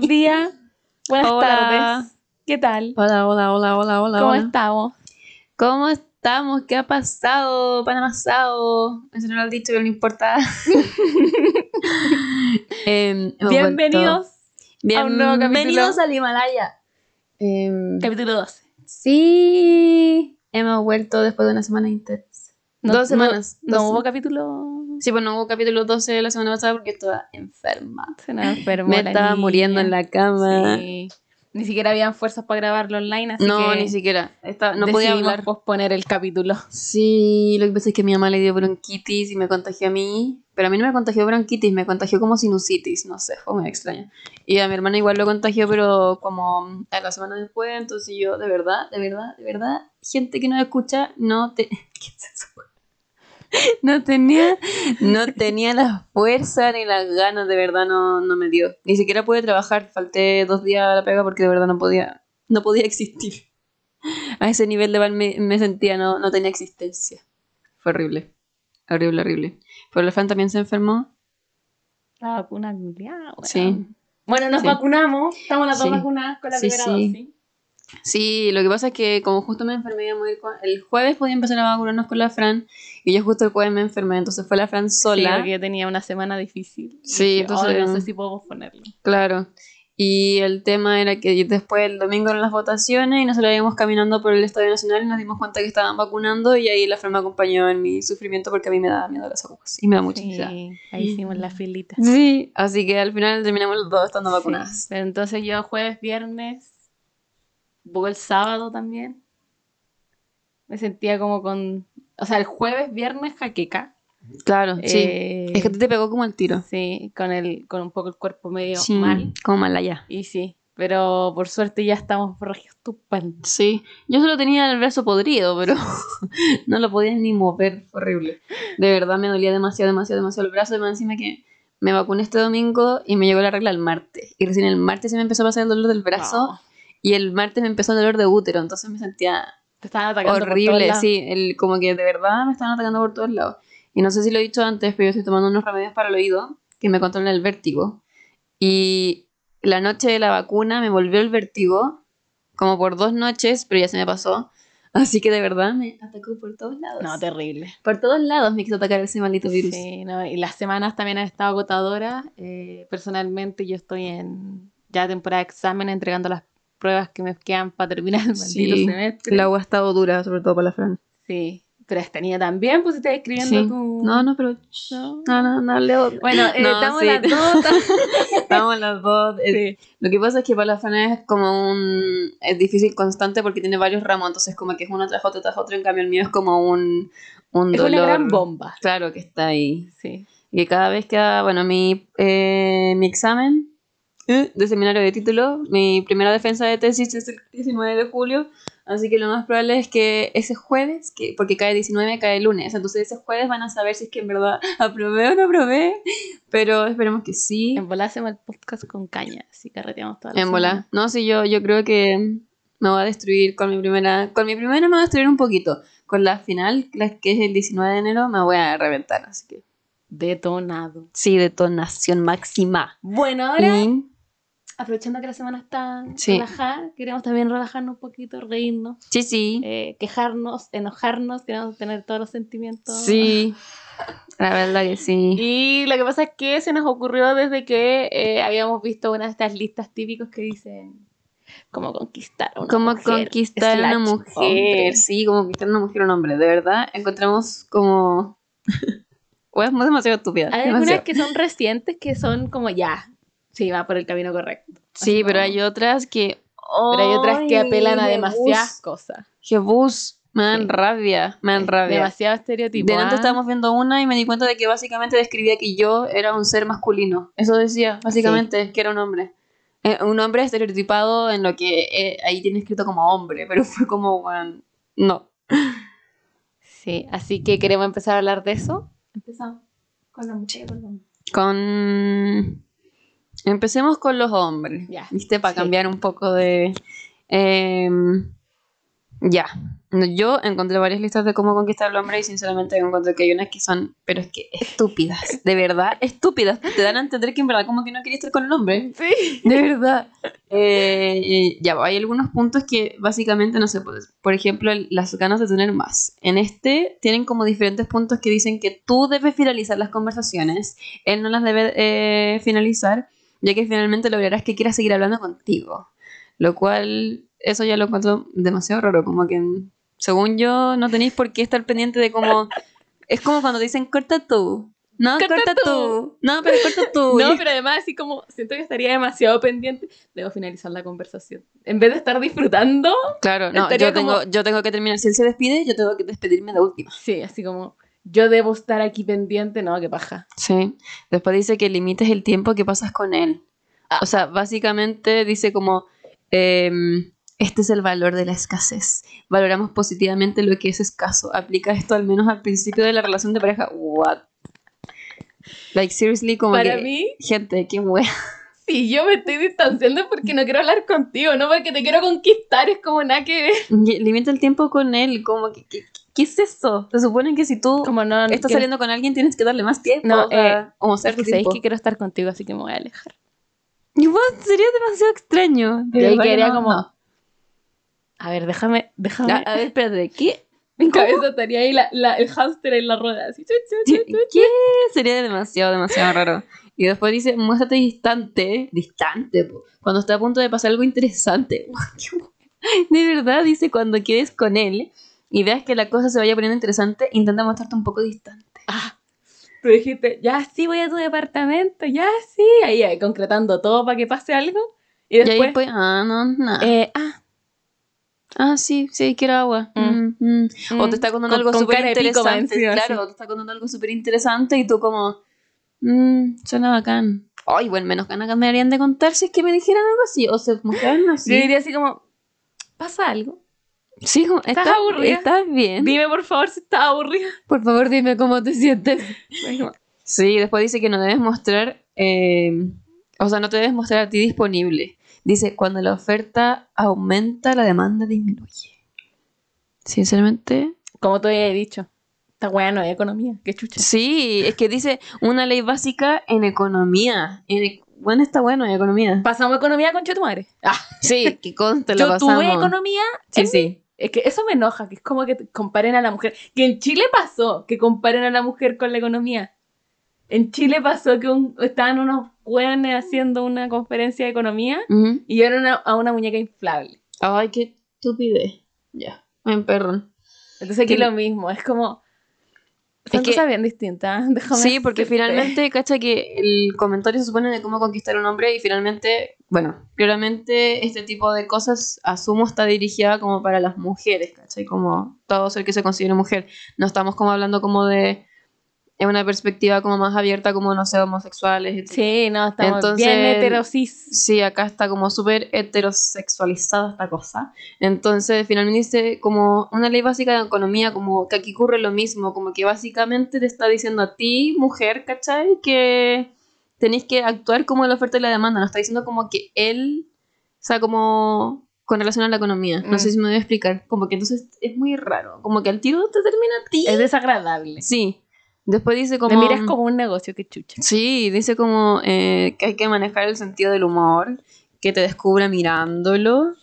buenos días, buenas Hola. tardes. ¿Qué tal? Hola, hola, hola, hola, hola. ¿Cómo hola. estamos? ¿Cómo estamos? ¿Qué ha pasado? Pan amasado. Eso no lo has dicho, pero no importa. Hemos Bienvenidos a un nuevo capítulo. Bienvenidos al Himalaya. Em, capítulo 12. sí, hemos vuelto después de una semana intensa. No- Dos semanas. No, dos- no hubo capítulo. Sí, pues no hubo capítulo 12 la semana pasada porque estaba enferma. Se nos enfermó Me la estaba niña. muriendo en la cama. Sí. Ni siquiera habían fuerzas para grabarlo online, así no, que ni siquiera. Estaba- no podía hablar. posponer el capítulo. Sí, lo que pasa es que mi mamá le dio bronquitis y me contagió a mí. Pero a mí no me contagió bronquitis, me contagió como sinusitis, no sé, fue muy extraño. Y a mi hermana igual lo contagió, pero como a la semana después, entonces yo, de verdad, de verdad, de verdad, gente que no escucha, no te... ¿Qué es eso? No tenía, no tenía la fuerza ni las ganas, de verdad no, no me dio. Ni siquiera pude trabajar, falté dos días a la pega porque de verdad no podía, no podía existir. A ese nivel de mal me, me sentía, no, no tenía existencia. Fue horrible. Horrible, horrible. Pero la Fran también se enfermó. La vacuna weón. Sí. Bueno, nos Sí. vacunamos. Estamos las dos Sí. vacunadas con la Sí, primera sí. dosis. Sí, lo que pasa es que como justo me enfermé, el jueves podía empezar a vacunarnos con la Fran y yo justo el jueves me enfermé, entonces fue la Fran Sí, sola. porque yo tenía una semana difícil. Sí, Dije, entonces- "Ay, no sé si podemos ponerlo. Claro. Y el tema era que después el domingo eran las votaciones y nosotros íbamos caminando por el Estadio Nacional y nos dimos cuenta que estaban vacunando y ahí la Fran me acompañó en mi sufrimiento porque a mí me da miedo las agujas y me da mucha ansiedad. Sí, ahí hicimos la filita. Sí, así que al final terminamos los dos estando Sí, vacunadas. Pero entonces yo jueves, viernes, un poco el sábado también. Me sentía como con. O sea, el jueves, viernes, jaqueca. Claro, sí. Eh, Es que te pegó como el tiro. Sí, con, el, con un poco el cuerpo medio Sí, mal. como malaya. Y sí, pero por suerte ya estamos regios estupendos. Sí, yo solo tenía el brazo podrido, pero no lo podía ni mover, horrible. De verdad me dolía demasiado, demasiado, demasiado el brazo, y más encima que me vacuné este domingo y me llegó la regla el martes. Y recién el martes se me empezó a pasar el dolor del brazo No, y el martes me empezó el dolor de útero, entonces me sentía te estaban atacando por todos horrible, sí, el, como que de verdad me estaban atacando por todos lados. Y no sé si lo he dicho antes, pero yo estoy tomando unos remedios para el oído que me controlan el vértigo. Y la noche de la vacuna me volvió el vértigo, como por dos noches, pero ya se me pasó. Así que de verdad me atacó por todos lados. No, terrible. por todos lados me quiso atacar ese maldito virus. Sí, no, y las semanas también han estado agotadoras. Eh, personalmente yo estoy en ya temporada de examen entregando las pruebas que me quedan para terminar el maldito Sí, semestre. El agua ha estado dura, sobre todo para la Fran. Sí, pero tenía también, pues estás escribiendo Sí. tu... No, no, pero... No. No, no, no, Leo. Bueno, eh, No, estamos sí. las dos. Estamos las dos. eh, Sí. Lo que pasa es que para la Fran es como un... Es difícil constante porque tiene varios ramos, entonces como que es uno tras otro tras otro, en cambio el mío es como un, un Es dolor... una gran bomba. Claro que está ahí. Sí. Y cada vez que... Bueno, mi, eh, mi examen de seminario de título, mi primera defensa de tesis es el 19 de julio, así que lo más probable es que ese jueves, que porque cae 19, cae lunes, entonces ese jueves van a saber si es que en verdad aprobé o no aprobé, pero esperemos que sí. En bola hacemos el podcast con caña, así carreteamos toda la En bola. No, sí, yo, yo creo que me voy a destruir con mi primera. Con mi primera me voy a destruir un poquito. Con la final, la que es el 19 de enero, me voy a reventar. Así que. Detonado. Sí, detonación máxima. Bueno, ahora, Y- aprovechando que la semana está Sí. relajada, queremos también relajarnos un poquito, reírnos, Sí, sí. eh, quejarnos, enojarnos, queremos tener todos los sentimientos. Sí. La verdad que sí. Y lo que pasa es que se nos ocurrió desde que eh, habíamos visto una de estas listas típicas que dicen cómo conquistar a una Cómo mujer. conquistar a una mujer. hombre. Sí, como conquistar a una mujer o un hombre. De verdad, encontramos como. o es demasiado estúpida. Hay algunas demasiado. que son recientes que son como ya, sí, va por el camino correcto. Sí, pero hay otras que. pero hay otras que ¡Ay, apelan a demasiadas cosas. Jebus, me dan Sí. rabia, me dan rabia. Demasiado estereotipo. Delante ¿ah? estábamos viendo una y me di cuenta de que básicamente describía que yo era un ser masculino. Eso decía, básicamente, que era un hombre. Eh, un hombre estereotipado en lo que eh, ahí tiene escrito como hombre, pero fue como, bueno, no. Sí, así que queremos empezar a hablar de eso. Empezamos con la mujer, perdón. Con... Empecemos con los hombres, Ya, ¿viste? Para sí. cambiar un poco de... em, Ya. No, Yo encontré varias listas de cómo conquistar al hombre y sinceramente encontré que hay unas que son, pero es que estúpidas, de verdad, estúpidas. Te dan a entender que en verdad como que no quería estar con el hombre. Sí. De verdad. Eh, ya, hay algunos puntos que básicamente, no sé, pues, por ejemplo, las ganas de tener más. En este tienen como diferentes puntos que dicen que tú debes finalizar las conversaciones, él no las debe eh, finalizar, ya que finalmente lograrás que quiera seguir hablando contigo. Lo cual, eso ya lo encuentro demasiado raro, como que según yo no tenéis por qué estar pendiente de cómo... Es como cuando dicen corta tú. No, Corta corta, tú. tú. No, pero corta tú. No, pero además así como siento que estaría demasiado pendiente. Debo finalizar la conversación. En vez de estar disfrutando, Claro, no, yo tengo, como- yo tengo que terminar. Si él se despide, yo tengo que despedirme de última. sí, así como yo debo estar aquí pendiente, no, qué paja. Sí. Después dice que limites el tiempo que pasas con él. Ah. O sea, básicamente dice como, em, este es el valor de la escasez. Valoramos positivamente lo que es escaso. Aplica esto al menos al principio de la relación de pareja. What? Like, seriously, como Para que... mí, Gente, qué wea. si yo me estoy distanciando porque no quiero hablar contigo, no porque te quiero conquistar, es como nada que ver. Limita el tiempo con él. Como que, que- ¿Qué es eso? Se supone que si tú Como no, estás saliendo con alguien tienes que darle más tiempo. No, o sea, eh, como sabéis que quiero estar contigo, así que me voy a alejar. Igual sería demasiado extraño. De Y ahí quedaría no, como, no. A ver, déjame, déjame. A, ver, espérate, ¿qué? Mi cabeza estaría ahí la, la- el hámster en la rueda, así. chu, chu, chu. ¿Qué? Sería demasiado, demasiado raro. Y después dice, muéstrate distante, distante, po, cuando está a punto de pasar algo interesante. De verdad, dice, cuando quedes con él y veas que la cosa se vaya poniendo interesante, intenta mostrarte un poco distante. Ah, tú dijiste, ya sí voy a tu departamento, ya sí. Ahí, ahí, concretando todo para que pase algo. Y Y ahí después, después, ah, no, nada. eh, ah, ah, sí, sí, quiero agua. Mm. Mm, mm. O te está contando con- algo con súper pico interesante. Claro, te está contando algo súper interesante y tú como, suena bacán. Ay, bueno, menos ganas que me darían de contar si es que me dijeran algo así. O se mostraran Yo así. diría así como, ¿pasa algo? Sí, ¿Estás ¿estás aburrida? ¿Estás bien? Dime por favor si estás aburrida. Por favor, dime cómo te sientes. Sí, después dice que no debes mostrar, eh, o sea, no te debes mostrar a ti disponible. Dice, cuando la oferta aumenta, la demanda disminuye. Sinceramente, Como te había dicho, esta weá no es economía, qué chucha. Sí, es que dice una ley básica en economía. En e- bueno, está bueno en economía. Pasamos economía con madre. Ah, Sí, que conste, lo yo pasamos. tuve economía Sí, en sí. Es que eso me enoja, que es como que comparen a la mujer. Que en Chile pasó que comparen a la mujer con la economía. En Chile pasó que un- estaban unos hueones haciendo una conferencia de economía y vieron a, a una muñeca inflable. Ay, qué estupidez. Ya, me perro. Entonces aquí Que- lo mismo, es como... Son Es que- cosas bien distintas. déjame Sí, porque decirte. finalmente, cacha que el comentario se supone de cómo conquistar a un hombre y finalmente, bueno, claramente este tipo de cosas asumo está dirigida como para las mujeres, ¿cachai? Como todo ser que se considere mujer. No estamos como hablando como de en una perspectiva como más abierta como, no sé, homosexuales, etc. Sí, no, estamos Entonces- bien heterosis. Sí, acá está como súper heterosexualizada esta cosa. Entonces, finalmente dice como una ley básica de economía, como que aquí ocurre lo mismo, como que básicamente te está diciendo a ti, mujer, ¿cachai? Que tenéis que actuar como la oferta y la demanda. No está diciendo como que él, o sea, como con relación a la economía. No Mm. sé si me voy a explicar. Como que entonces es muy raro. Como que al tiro te termina a ti. Es desagradable. Sí. Después dice como... Me miras como un negocio, qué chucha. Sí, dice como eh, que hay que manejar el sentido del humor, que te descubra mirándolo.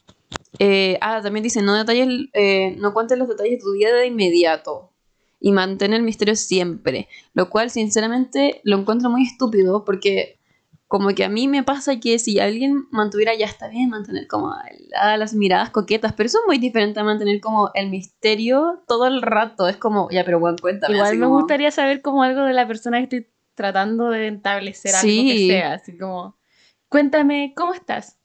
Eh, ah, también dice, no detalles, eh, no cuentes los detalles de tu vida de inmediato y mantén el misterio siempre. Lo cual, sinceramente, lo encuentro muy estúpido porque como que a mí me pasa que si alguien mantuviera, ya está bien mantener como ah, las miradas coquetas, pero eso es muy diferente a mantener como el misterio todo el rato. Es como, ya, pero buen cuenta. Igual me gustaría saber como algo de la persona que estoy tratando de establecer algo que sea, así como, cuéntame, ¿cómo estás?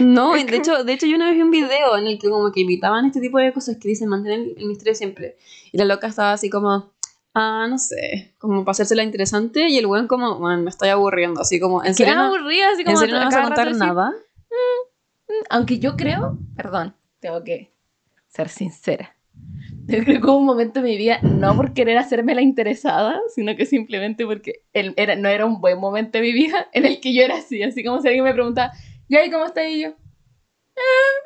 No, de hecho, de hecho yo una vez vi un video en el que como que invitaban este tipo de cosas que dicen mantener el, misterio siempre. Y la loca estaba así como, ah, no sé, como para hacérsela interesante y el buen como, bueno, me estoy aburriendo, así como, ¿en serio, aburrida, así ¿en como serio no vas a contar nada? Aunque yo creo, perdón, tengo que ser sincera. Yo creo que hubo un momento en mi vida, no por querer hacerme la interesada, sino que simplemente porque el- era, no era un buen momento de mi vida en el que yo era así. Así como si alguien me preguntaba, ¿y ahí cómo estás? Y yo,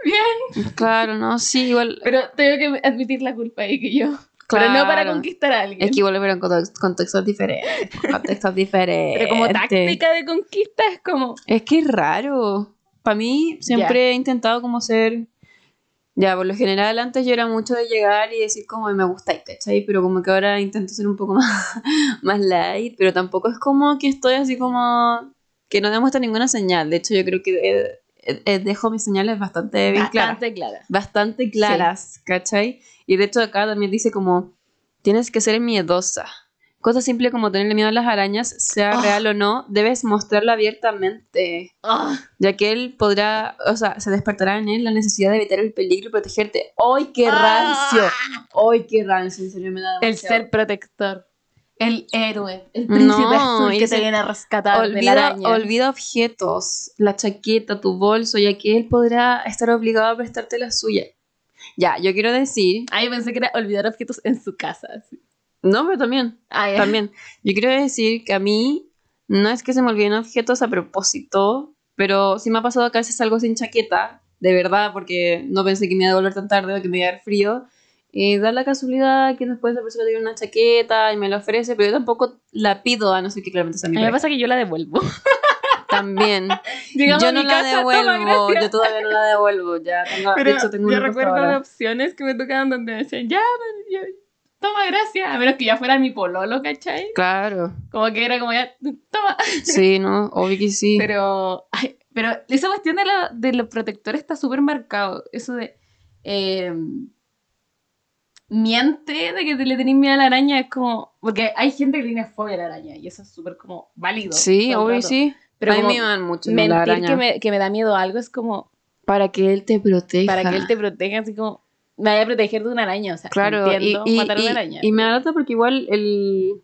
bien. Claro, no, sí, igual. Pero tengo que admitir la culpa ahí que yo. Pero no para Claro. conquistar a alguien. Es que igual context- contextos diferentes. Contextos diferentes. Pero como táctica de conquista es como. Es que es raro. Para mí, siempre he intentado como ser. Ya, por lo general, antes yo era mucho de llegar y decir como me gusta, ¿cachai? Pero como que ahora intento ser un poco más, más light, pero tampoco es como que estoy así como. Que no demuestra ninguna señal. De hecho, yo creo que eh, eh, dejo mis señales bastante bien claras. Bastante clara. Bastante claras, ¿cachai? Y de hecho, acá también dice como: tienes que ser miedosa. Cosa simple como tenerle miedo a las arañas, sea Ah. real o no, debes mostrarlo abiertamente Ah, ya que él podrá, o sea, se despertará en él la necesidad de evitar el peligro y protegerte. ¡Ay, qué Ah. rancio! ¡Ay, qué rancio! En serio, me da el ser protector. El héroe. El príncipe No, azul que te viene a rescatar de la Olvida, araña. olvida objetos, la chaqueta, tu bolso, ya que él podrá estar obligado a prestarte la suya. Ya, yo quiero decir, Ay, pensé que era olvidar objetos en su casa. no, pero también, Ay, también, yo quiero decir que a mí no es que se me olviden objetos a propósito, pero sí me ha pasado que a veces salgo sin chaqueta, de verdad, porque no pensé que me iba a devolver tan tarde o que me iba a dar frío. Y da la casualidad que después la persona tiene una chaqueta y me la ofrece, pero yo tampoco la pido, a no ser que claramente sea A mi mí me pasa que yo la devuelvo. También. Llegamos yo a no la casa, devuelvo, yo todavía no la devuelvo. Ya tengo, Pero de hecho, tengo yo recuerdo de opciones que me tocaban donde me decían, ya, ya, toma, gracias. A menos que ya fuera mi pololo, ¿cachai? Claro, Como que era como ya, toma. sí, ¿no? Obvio que sí. Pero, ay, pero esa cuestión de, la, de los protectores está súper marcado. Eso de. eh, miente de que te le tenés miedo a la araña es como. Porque hay gente que tiene fobia a la araña y eso es súper como válido. sí, obvio sí. Pero a mí me dan mucho miedo la mentir araña. que me, que me da miedo a algo es como Para que él te proteja. para que él te proteja, así como. Me vaya a proteger de una araña, o sea, Claro, y, entiendo y, matar a una araña. y me alata porque igual el,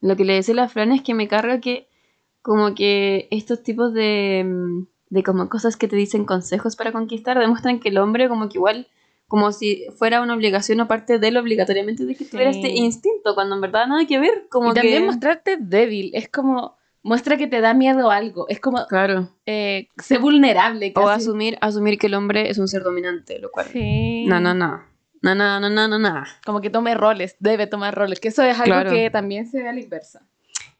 lo que le decía la Fran es que me carga que como que estos tipos de, mm, de como cosas que te dicen consejos para conquistar demuestran que el hombre como que igual como si fuera una obligación o parte de él obligatoriamente de que sí. tuviera este instinto, cuando en verdad nada que ver. Como y que... también mostrarte débil, es como muestra que te da miedo algo. Es como claro. Eh, ser vulnerable. Casi. O asumir, asumir que el hombre es un ser dominante, lo cual. Sí. No, no, no. No, no, no, no, no, Como que tome roles, debe tomar roles. Que eso es algo claro. que también se ve a la inversa.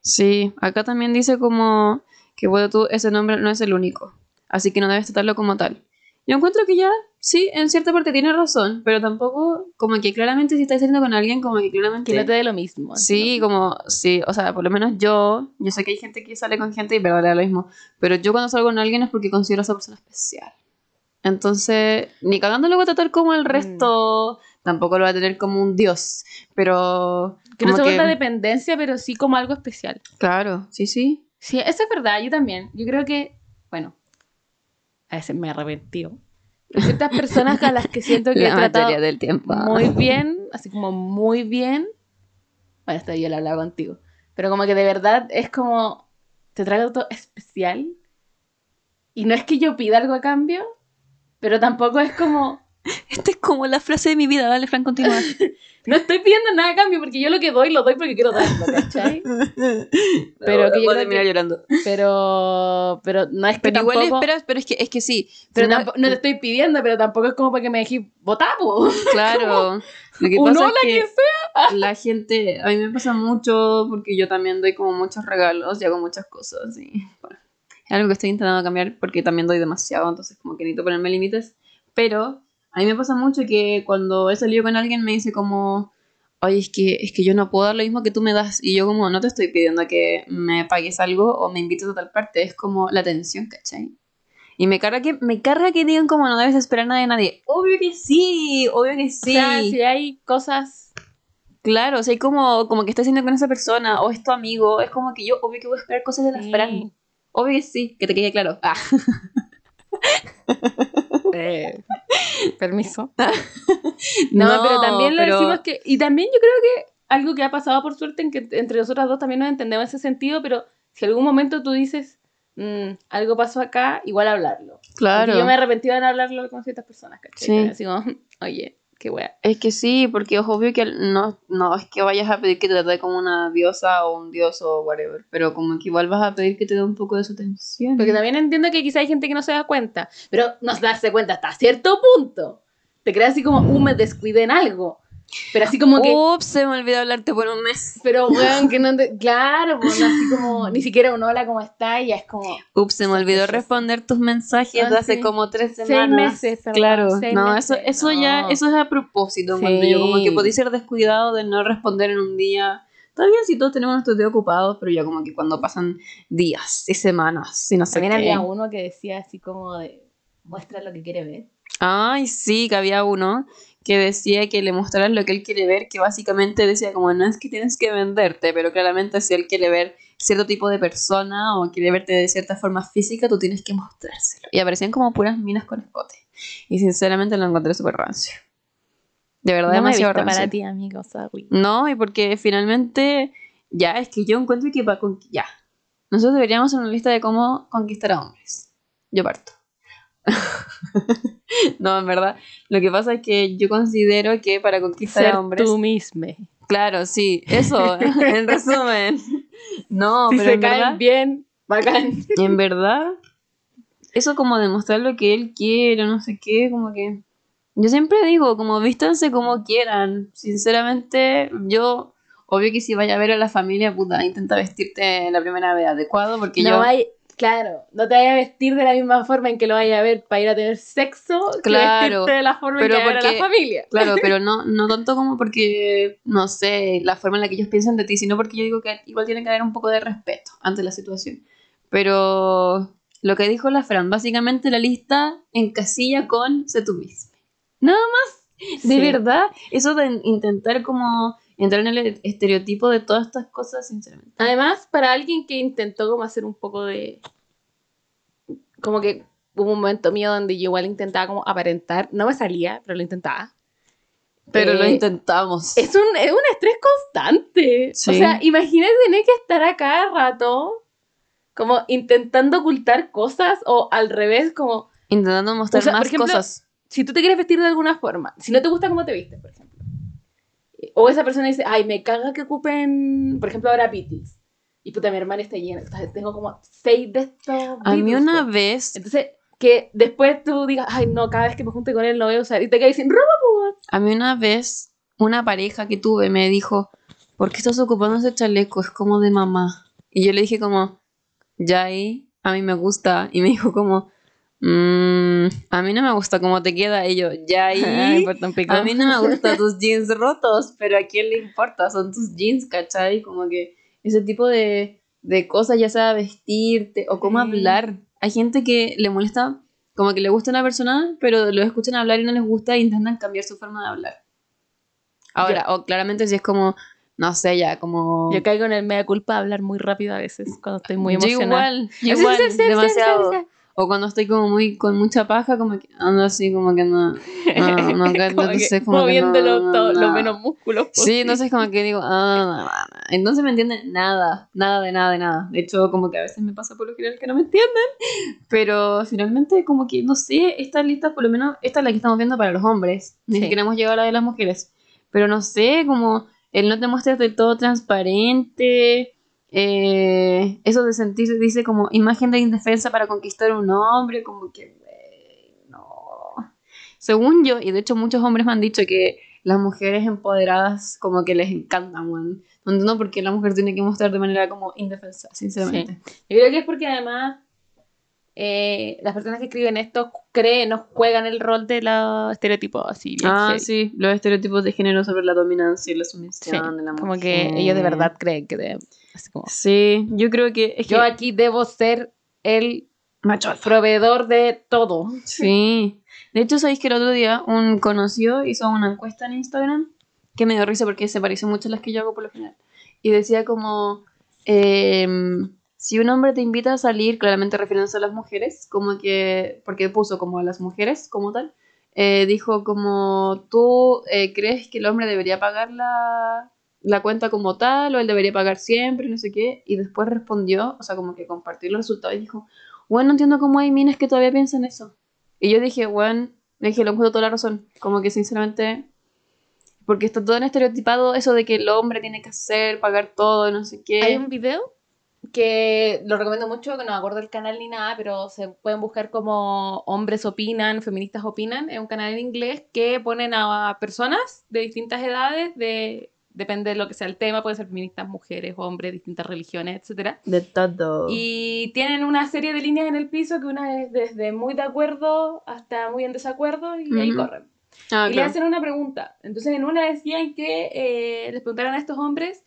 Sí, acá también dice como que bueno, tú, ese nombre no es el único. Así que no debes tratarlo como tal. Yo encuentro que ya sí, en cierta parte tiene razón, pero tampoco, como que claramente si estás saliendo con alguien, como que claramente... Que no te dé lo mismo. Sí, como, sí, o sea, por lo menos yo, yo sé que hay gente que sale con gente y le da lo mismo, pero yo cuando salgo con alguien es porque considero a esa persona especial. Entonces, ni cagando lo voy a tratar como el resto, tampoco lo voy a tener como un dios, pero... ¿no? Que no se vuelva dependencia, pero sí como algo especial. Claro, sí, sí. Sí, eso es verdad, yo también. Yo creo que, bueno, a veces me he arrepentido. Ciertas personas a las que siento que he La tratado materia del tiempo. muy bien, así como muy bien. Bueno, esto yo lo hablaba contigo. Pero como que de verdad es como, te trato especial. Y no es que yo pida algo a cambio, pero tampoco es como, Esta es como la frase de mi vida, dale, Fran, continúa. no estoy pidiendo nada a cambio, porque yo lo que doy, lo doy porque quiero darlo, ¿cachai? Pero que yo creo terminar que- llorando. Pero, pero no es que Pero igual tampoco... esperas, pero es que, es que sí. Pero Si no- no te estoy pidiendo, pero tampoco es como para que me dejes votar. Claro. Lo que Un pasa hola, es que quien sea. la gente, a mí me pasa mucho porque yo también doy como muchos regalos y hago muchas cosas. Y, bueno, es algo que estoy intentando cambiar porque también doy demasiado, entonces como que necesito ponerme límites. Pero a mí me pasa mucho que cuando he salido con alguien me dice como, oye, es que, es que yo no puedo dar lo mismo que tú me das. Y yo como, no te estoy pidiendo que me pagues algo o me invites a tal parte, es como la atención, ¿cachai? Y me carga que, me carga que digan como no debes esperar nada de nadie. Obvio que sí, obvio que sí. O sea, si hay cosas... Claro, o sea, hay como, como que estás haciendo con esa persona o es tu amigo, es como que yo, obvio que voy a esperar cosas de la Sí. Obvio que sí, que te quede claro. Ah, eh, permiso. No, no, pero también lo pero- decimos que... Y también yo creo que algo que ha pasado por suerte en que entre nosotras dos también nos entendemos en ese sentido, pero si algún momento tú dices, "Mm, algo pasó acá, igual hablarlo. Claro. Porque yo me he arrepentido de no hablarlo con ciertas personas, ¿cachai? Sí. Así como, oye, Qué wea. Es que sí, porque es obvio que no, no es que vayas a pedir que te trate como una diosa o un dios o whatever, pero como que igual vas a pedir que te dé un poco de su atención. Porque también entiendo que quizá hay gente que no se da cuenta, pero no se darse cuenta hasta cierto punto. Te creas así como, uh, me descuidé en algo. Pero así como que, Ups, se me olvidó hablarte por un mes. pero weón, que no te, claro, pues, no, así como, ni siquiera un hola, ¿cómo está? Y ya es como, Ups, se me olvidó responder tus mensajes Ah, de hace como tres Seis semanas. meses, perdón, claro, seis no, meses, eso, eso ya, no. eso es a propósito. Sí. Cuando yo como que podéis ser descuidado de no responder en un día. Está bien si todos tenemos nuestros días ocupados, pero ya como que cuando pasan días y semanas y no sé también qué. había uno que decía así como de, muestra lo que quiere ver. Ay, sí, que había uno que decía que le mostraras lo que él quiere ver, que básicamente decía como no es que tienes que venderte, pero claramente si él quiere ver cierto tipo de persona o quiere verte de cierta forma física, tú tienes que mostrárselo. Y aparecían como puras minas con escote. Y sinceramente lo encontré súper rancio. De verdad, No me he demasiado visto rancio. para ti, amigo, sorry. No, y porque finalmente, ya, es que yo encuentro que para ya. Nosotros deberíamos hacer una lista de cómo conquistar a hombres. Yo parto. no, en verdad, lo que pasa es que yo considero que para conquistar Ser a hombres. tú mismo. Claro, sí, eso, en resumen. No, si pero se en caen verdad, bien, bacán. en verdad, eso como demostrar lo que él quiere, no sé qué, como que. Yo siempre digo, como vístanse como quieran. Sinceramente, yo, obvio que si vaya a ver a la familia, puta, intenta vestirte la primera vez adecuado, porque no yo. hay, claro, no te vayas a vestir de la misma forma en que lo vayas a ver para ir a tener sexo, que Claro, vestirte de la forma pero en que va a ver a porque- la familia. Claro, pero no, no tanto como porque, no sé, la forma en la que ellos piensan de ti, sino porque yo digo que igual tiene que haber un poco de respeto ante la situación. Pero lo que dijo la Fran, básicamente la lista encasilla con sé tú mismo. Nada más, de Sí. verdad, eso de intentar como entrar en el estereotipo de todas estas cosas, sinceramente. Además, para alguien que intentó como hacer un poco de... Como que hubo un momento mío donde yo igual intentaba como aparentar, no me salía, pero lo intentaba. Pero lo Eh, intentamos. Es un, es un estrés constante. Sí. O sea, imagínate tener que estar a cada rato como intentando ocultar cosas o al revés, como Intentando mostrar O sea, por más ejemplo, cosas. si tú te quieres vestir de alguna forma, si no te gusta cómo te vistes, por ejemplo. O esa persona dice, ay, me caga que ocupen, por ejemplo, ahora pitis. Y puta, mi hermana está llena. Entonces, tengo como seis de estos. A mí Beatles, una po. vez Entonces, que después tú digas, ay, no, cada vez que me junte con él lo voy a usar. Y te caes sin ropa, pues. A mí una vez una pareja que tuve me dijo, ¿por qué estás ocupando ese chaleco? Es como de mamá. Y yo le dije como, ya ahí, a mí me gusta. Y me dijo como, "Mm, a mí no me gusta cómo te queda. Y yo, ya ahí, a mí no me gustan tus jeans rotos, pero a quién le importa, son tus jeans, ¿cachai? Como que ese tipo de, de cosas, ya sea vestirte o cómo Sí. hablar. Hay gente que le molesta, como que le gusta una persona, pero lo escuchan hablar y no les gusta e intentan cambiar su forma de hablar. Ahora, o claramente si es como, no sé, ya, como... Yo caigo en el media culpa de hablar muy rápido a veces cuando estoy muy Yo emocionada. igual, yo igual, sí, sí, demasiado. Sí, sí. O cuando estoy como muy con mucha paja, como que ando así, como que no, no, no, entonces como que moviéndolo no, todo- los menos músculos Sí, posibles. entonces como que digo, ah, entonces me entienden nada, nada de nada de nada. De hecho, como que a veces me pasa por lo general que no me entienden, pero finalmente como que, no sé, esta lista, por lo menos, esta es la que estamos viendo para los hombres, ni Sí. siquiera hemos llegado a la de las mujeres, pero no sé, como el no te muestres del todo transparente, eh, eso de sentirse, dice como imagen de indefensa para conquistar un hombre, como que, güey, no. Según yo, y de hecho muchos hombres me han dicho que las mujeres empoderadas como que les encantan, weón. No entiendo por qué la mujer tiene que mostrar de manera como indefensa, sinceramente. Yo creo que es porque además eh, las personas que escriben esto creen o juegan el rol de los estereotipos así bien Ah, heavy. sí, los estereotipos de género sobre la dominancia y la sumisión Sí, de la mujer. Como que ellos de verdad creen que deben. Así como, Sí, yo creo que es que yo aquí debo ser el macho alfa. proveedor de todo. Sí. De hecho, sabéis que el otro día un conocido hizo una encuesta en Instagram que me dio risa porque se parece mucho a las que yo hago por lo general. Y decía como, em, si un hombre te invita a salir, claramente refiriéndose a las mujeres, como que, porque puso como a las mujeres como tal, eh, dijo como, ¿tú eh, crees que el hombre debería pagar la, la cuenta como tal o él debería pagar siempre, no sé qué? Y después respondió, o sea, como que compartió los resultados y dijo, bueno, no entiendo cómo hay minas que todavía piensan eso. Y yo dije, bueno, le dije, lo encuentro toda la razón. Como que sinceramente, porque está todo en estereotipado eso de que el hombre tiene que hacer, pagar todo, no sé qué. Hay un video que lo recomiendo mucho, que no me acuerdo del canal ni nada, pero se pueden buscar como hombres opinan, feministas opinan, es un canal en inglés que ponen a personas de distintas edades, de depende de lo que sea el tema, pueden ser feministas, mujeres, hombres, distintas religiones, etcétera. De todo. Y tienen una serie de líneas en el piso que una es desde muy de acuerdo hasta muy en desacuerdo y ahí Ujú. corren. Ah, y le hacen una pregunta. Entonces en una decían que eh, les preguntaron a estos hombres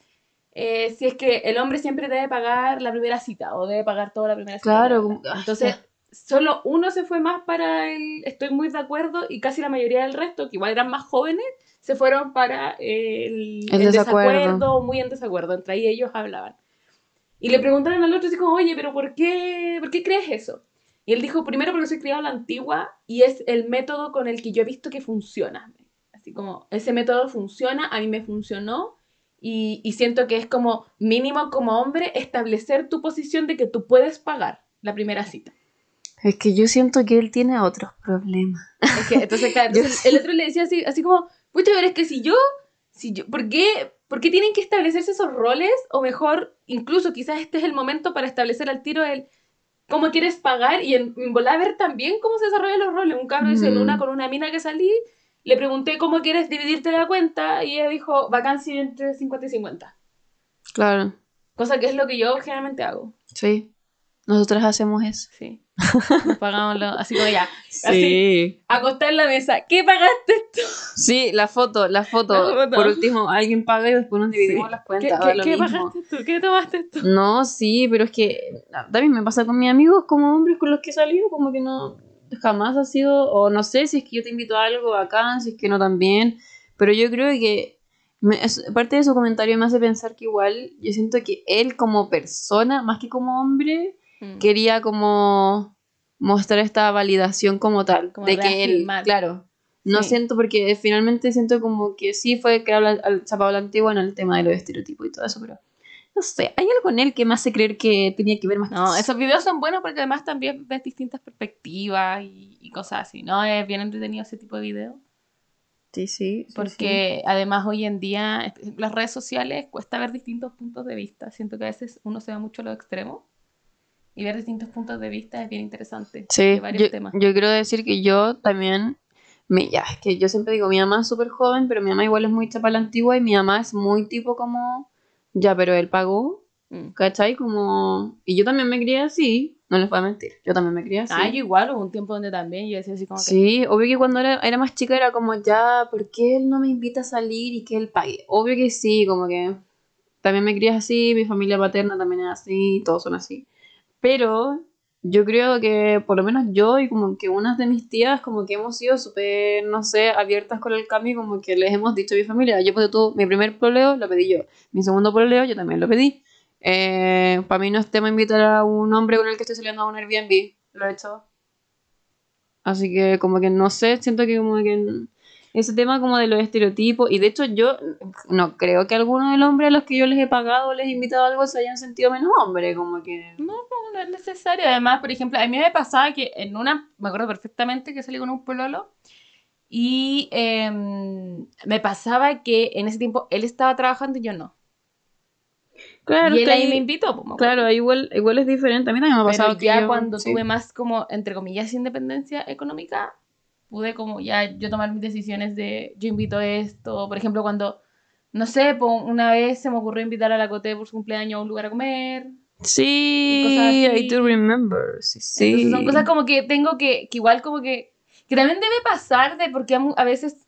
eh, si es que el hombre siempre debe pagar la primera cita o debe pagar toda la primera cita. Claro, ah, Entonces solo uno se fue más para el estoy muy de acuerdo y casi la mayoría del resto, que igual eran más jóvenes, se fueron para el, El el desacuerdo. muy en desacuerdo. Entre ahí ellos hablaban. Y le preguntaron al otro como, oye, pero ¿por qué, ¿por qué crees eso? Y él dijo, primero porque soy criado a la antigua y es el método con el que yo he visto que funciona. Así como, ese método funciona, a mí me funcionó y, y siento que es como mínimo como hombre establecer tu posición de que tú puedes pagar la primera cita. Es que yo siento que él tiene otros problemas. Es que, entonces, claro, entonces el otro le decía así, así como, pucha, pero es que si yo, si yo, ¿por qué, ¿por qué tienen que establecerse esos roles? O mejor, incluso quizás este es el momento para establecer al tiro el cómo quieres pagar y en, en volar a ver también cómo se desarrollan los roles. Un cabro dice, en Mm. una con una mina que salí, le pregunté cómo quieres dividirte la cuenta y ella dijo, vacancia entre 50 y 50. Claro, Cosa que es lo que yo generalmente hago. sí. Nosotras hacemos eso. Sí. Nos pagamos lo- así como ya. Así, acostar en la mesa. ¿Qué pagaste tú? Sí, la foto, la foto. La foto. Por último, alguien paga y después nos dividimos Sí. las ¿Qué, cuentas. qué- qué mismo. pagaste tú? ¿Qué tomaste tú? No, sí, pero es que también me pasa con mis amigos como hombres con los que he salido, como que no, jamás ha sido, o no sé si es que yo te invito a algo bacán, si es que no también, pero yo creo que me- es- parte de su comentario me hace pensar que igual yo siento que él como persona, más que como hombre, Mm. quería como mostrar esta validación como tal, Como de que él, reafirmar. claro, no Sí. siento porque finalmente siento como que sí fue que habla al chapado la antigua en el tema de los estereotipos y todo eso, pero no sé, hay algo en él que me hace creer que tenía que ver más No, eso. esos videos son buenos porque además también ves distintas perspectivas y, y cosas así, ¿no? Es bien entretenido ese tipo de videos. Sí, sí, sí, Porque además hoy en día este, las redes sociales cuesta ver distintos puntos de vista. Siento que a veces uno se va mucho a los extremos y ver distintos puntos de vista es bien interesante. Sí, de varios yo, temas. yo quiero decir que yo también, me, ya, es que yo siempre digo, mi mamá es súper joven, pero mi mamá igual es muy chapa la antigua y mi mamá es muy tipo como, ya, pero él pagó, Mm. ¿cachai? Como, y yo también me crié así, no les voy a mentir, yo también me crié así. Ah, yo igual, hubo un tiempo donde también yo decía así como que... Sí, obvio que cuando era, era más chica era como, ya, ¿por qué él no me invita a salir y que él pague? Obvio que sí, como que también me crié así, mi familia paterna también es así, todos son así. Pero yo creo que por lo menos yo y como que unas de mis tías como que hemos sido súper, no sé, abiertas con el cambio, como que les hemos dicho a mi familia, yo pues tú, mi primer poleo lo pedí yo, mi segundo poleo yo también lo pedí. para mí no es tema invitar a un hombre con el que estoy saliendo a un Airbnb, lo he hecho. Así que como que no sé, siento que como que ese tema como de los estereotipos, y de hecho yo no creo que alguno de los hombres a los que yo les he pagado o les he invitado a algo se hayan sentido menos hombre, como que... No, pues, no es necesario. Además, por ejemplo, a mí me pasaba que en una, me acuerdo perfectamente que salí con un pololo y em, me pasaba que en ese tiempo él estaba trabajando y yo no. Claro, y él ahí ahí- me invitó. pues, claro, igual, igual es diferente, a mí también me ha Pero pasado que ya yo- cuando sí. tuve más como, entre comillas, independencia económica, pude como ya yo tomar mis decisiones de yo invito esto. Por ejemplo, cuando, no sé, una vez se me ocurrió invitar a la Coté por su cumpleaños a un lugar a comer. Sí. I do remember, sí, sí. Entonces son cosas como que tengo que, que igual como que, que también debe pasar de porque a veces,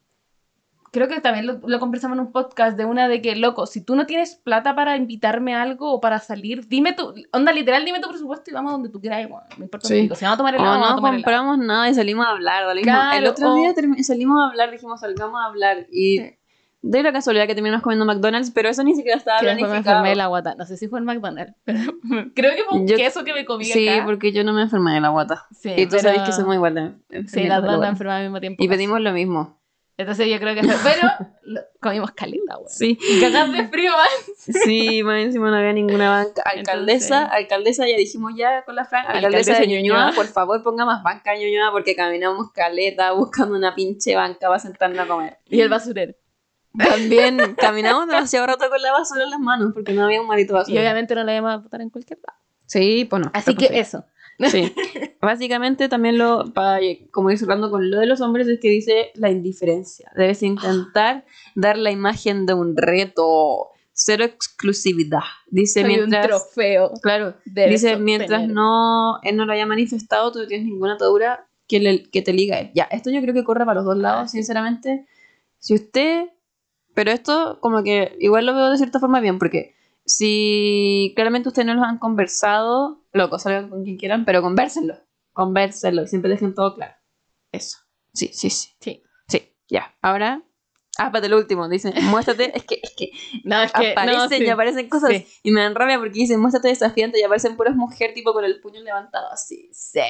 creo que también lo, lo conversamos en un podcast de una de que, loco, si tú no tienes plata para invitarme a algo o para salir, dime tu, onda literal, dime tu presupuesto y vamos donde tú quieras, bueno, no importa, Sí. que si vamos a tomar O helado, vamos a no tomar helado. compramos nada y salimos a hablar. mismo. Claro, el otro o- día salimos a hablar, dijimos salgamos a hablar. Y Sí. de la casualidad que terminamos comiendo McDonald's, pero eso ni siquiera estaba Que después me planificado. enfermé de la guata. No sé si fue en McDonald's, pero creo que fue un Yo- queso que me comí Sí, acá. porque yo no me enfermé de la guata. Sí, y tú pero- sabes que somos igual de Sí, las dos nos enfermamos al mismo tiempo. Y pedimos lo mismo. Entonces yo creo que fue, pero comimos caleta, güey. Sí. Y cagás de frío, man. Sí, más encima no había ninguna banca. Alcaldesa, Entonces- alcaldesa, ya dijimos ya con la Fran, alcaldesa Alcaldesa de Ñuñoa, Ñuñoa. por favor ponga más banca en Ñuñoa porque caminamos caleta buscando una pinche banca para sentarnos a comer. Y el basurero. También caminamos demasiado rato con la basura en las manos porque no había un marito de Y basura. obviamente no la íbamos a botar en cualquier lado. Sí, pues no. Así que eso. Sí. Básicamente también lo, para como ir cerrando con lo de los hombres, es que dice la indiferencia. Debes intentar dar la imagen de un reto. Cero exclusividad. Dice Soy un mientras... trofeo. Claro, dice mientras no, él no lo haya manifestado, tú no tienes ninguna atadura que, le- que te liga a él. Ya, esto yo creo que corre para los dos lados, sinceramente. Si usted... Pero esto como que igual lo veo de cierta forma bien, porque si claramente ustedes no los han conversado, loco, salgan con quien quieran, pero. Convérsenlo y siempre dejen todo claro. Eso. Sí, sí, sí. Sí. Sí, ya. Ahora... Ah, espérate, lo último. Dice, muéstrate. Es que, es que No, es que. aparecen no, sí. y aparecen cosas Sí. y me dan rabia porque dicen muéstrate desafiante y aparecen puras mujeres tipo con el puño levantado así. Sí.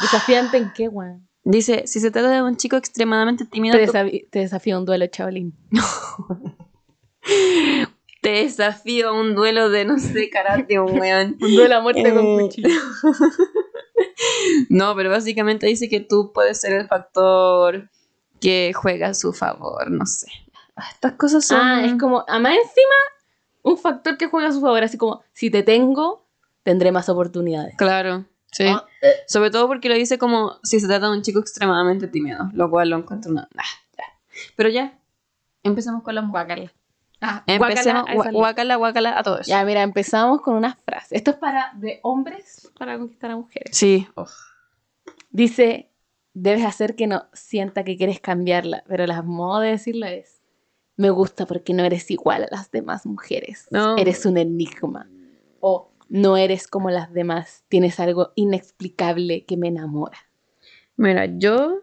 ¿Desafiante en qué, weón? Dice, si se trata de un chico extremadamente tímido, Te, tú- desafío a un duelo, chavalín. te desafío a un duelo de, no sé, karate, weón. Un duelo a muerte con Eh. cuchillo. No, pero básicamente dice que tú puedes ser el factor que juega a su favor, no sé. Ah, Estas cosas son... Ah, es como, además encima, un factor que juega a su favor, así como, si te tengo, tendré más oportunidades. Claro, sí. Ah, eh, Sobre todo porque lo dice como si se trata de un chico extremadamente tímido, lo cual lo encuentro una... nah, ya. Pero ya, empecemos con la mujer. Ah, Empecemos, guácala, guácala, guácala a todo eso. Ya, mira, empezamos con unas frases. Esto es para de hombres para conquistar a mujeres. Sí. Dice, debes hacer que no sienta que quieres cambiarla, pero la modo de decirlo es, me gusta porque no eres igual a las demás mujeres. No. Eres un enigma. O no eres como las demás. Tienes algo inexplicable que me enamora. Mira, yo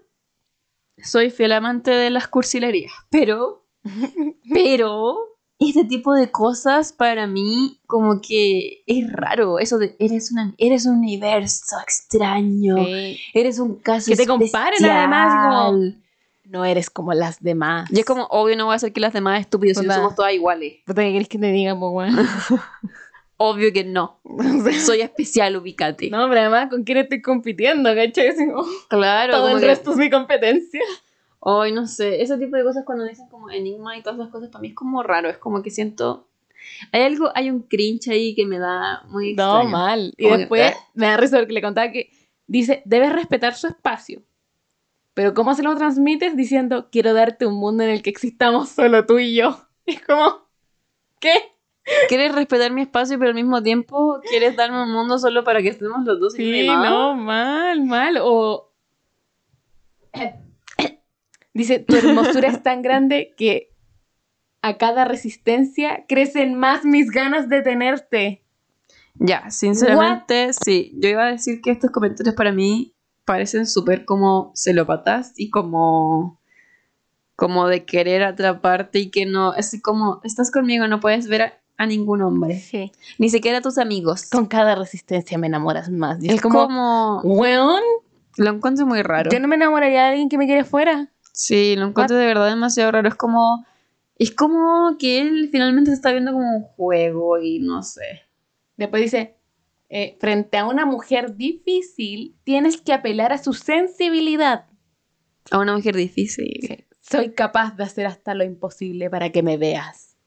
soy fiel amante de las cursilerías, pero, pero, este tipo de cosas para mí como que es raro. Eso de, eres, una, eres un universo extraño, Sí. eres un caso Que te comparen además, como- especial. No eres como las demás. Y es como, obvio, no voy a hacer que las demás estúpidos, si no somos todas iguales. Puta, ¿qué querés que te diga, po, weón? Obvio que no. Soy especial, ubicate. No, pero además, ¿con quién estoy compitiendo? ¿Cachai? Como, Claro, todo el que- resto es mi competencia. Ay, no sé, ese tipo de cosas cuando dicen como enigma y todas esas cosas para mí es como raro, es como que siento hay algo, hay un cringe ahí que me da muy No, extraño. mal. Y que- después me da risa porque le contaba que dice, debes respetar su espacio. Pero ¿cómo se lo transmites? Diciendo, quiero darte un mundo en el que existamos solo tú y yo. Y es como, ¿qué? Quieres respetar mi espacio, pero al mismo tiempo quieres darme un mundo solo para que estemos los dos Sí, no, mal, mal. O dice, tu hermosura es tan grande que a cada resistencia crecen más mis ganas de tenerte. Ya, sinceramente, sí. Yo iba a decir que estos comentarios para mí parecen súper como celópatas y como como de querer atraparte y que no, es como, estás conmigo, no puedes ver a, a ningún hombre, Sí. ni siquiera a tus amigos. Con cada resistencia me enamoras más. Y es, es como, como, weón, lo encuentro muy raro. yo no me enamoraría de alguien que me quiere fuera. Sí, lo encuentro de verdad demasiado raro. Es como, es como que él finalmente se está viendo como un juego y no sé. Después dice, eh, frente a una mujer difícil, tienes que apelar a su sensibilidad. A una mujer difícil. Soy capaz de hacer hasta lo imposible para que me veas.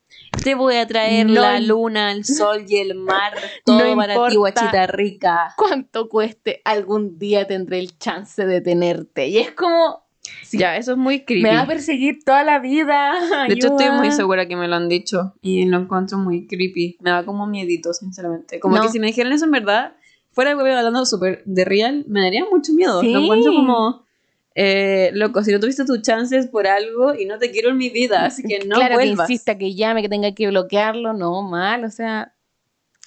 Te voy a traer No la luna, el sol y el mar, todo para ti, guachita rica. Cuánto cueste, algún día tendré el chance de tenerte. Y es como, Sí. Ya, eso es muy creepy. me va a perseguir toda la vida. De hecho, estoy ayuda. muy segura que me lo han dicho y lo encuentro muy creepy. Me da como miedito, sinceramente. Como No. que si me dijeran eso en verdad, fuera de hablando súper de real, me daría mucho miedo. Sí. Lo encuentro como, eh, loco, si no tuviste tus chances por algo y no te quiero en mi vida, así que no claro, vuelvas. que insista, que llame, que tenga que bloquearlo, no, mal, o sea.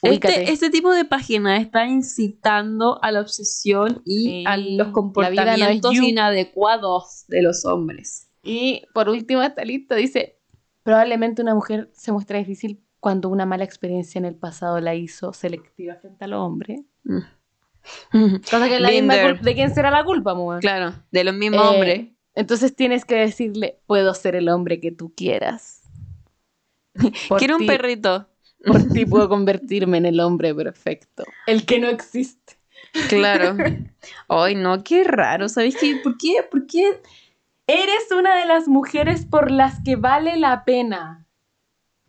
Este, este tipo de página está incitando a la obsesión y Sí, a los no comportamientos inadecuados de los hombres. Y por último, esta lista dice, probablemente una mujer se muestra difícil cuando una mala experiencia en el pasado la hizo selectiva frente a los hombres. Mm. Cosa que es la misma ¿De quién será la culpa, mujer? Claro, de los mismos Eh, hombres. Entonces tienes que decirle, puedo ser el hombre que tú quieras. Quiero un perrito. Por ti puedo convertirme en el hombre perfecto. El que no existe. Claro. Ay, no, qué raro. ¿Sabéis qué? ¿Por qué? ¿Por qué? Eres una de las mujeres por las que vale la pena.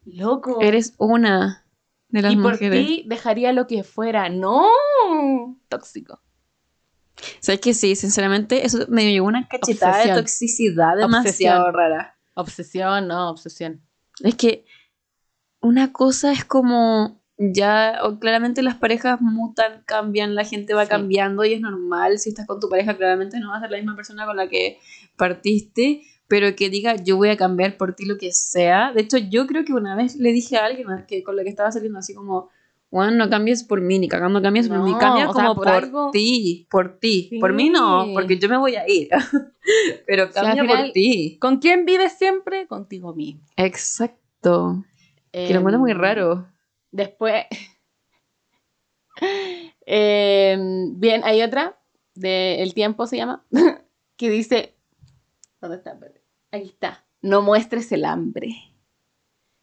Loco. Eres una de las y por mujeres. ti dejaría lo que fuera. No. Tóxico. ¿Sabes que sí? Sinceramente, eso me llevó una cachetada Obsesión. de toxicidad demasiado Obsesión. rara. Obsesión, no, obsesión. Es que una cosa es como ya, o claramente las parejas mutan, cambian, la gente va Sí. cambiando y es normal. Si estás con tu pareja, claramente no va a ser la misma persona con la que partiste, pero que diga yo voy a cambiar por ti lo que sea. De hecho, yo creo que una vez le dije a alguien que con la que estaba saliendo así como, bueno, no cambies por mí, ni cagando cambies por mí, No, cambia o sea, como por ti, por ti. Por mí no, porque yo me voy a ir. pero cambia final- por ti. ¿Con quién vives siempre? Contigo mismo. Exacto. Que lo encuentro muy Em, raro. Después. Em, bien, hay otra. De El Tiempo se llama. que dice. ¿Dónde está? Aquí está. No muestres el hambre.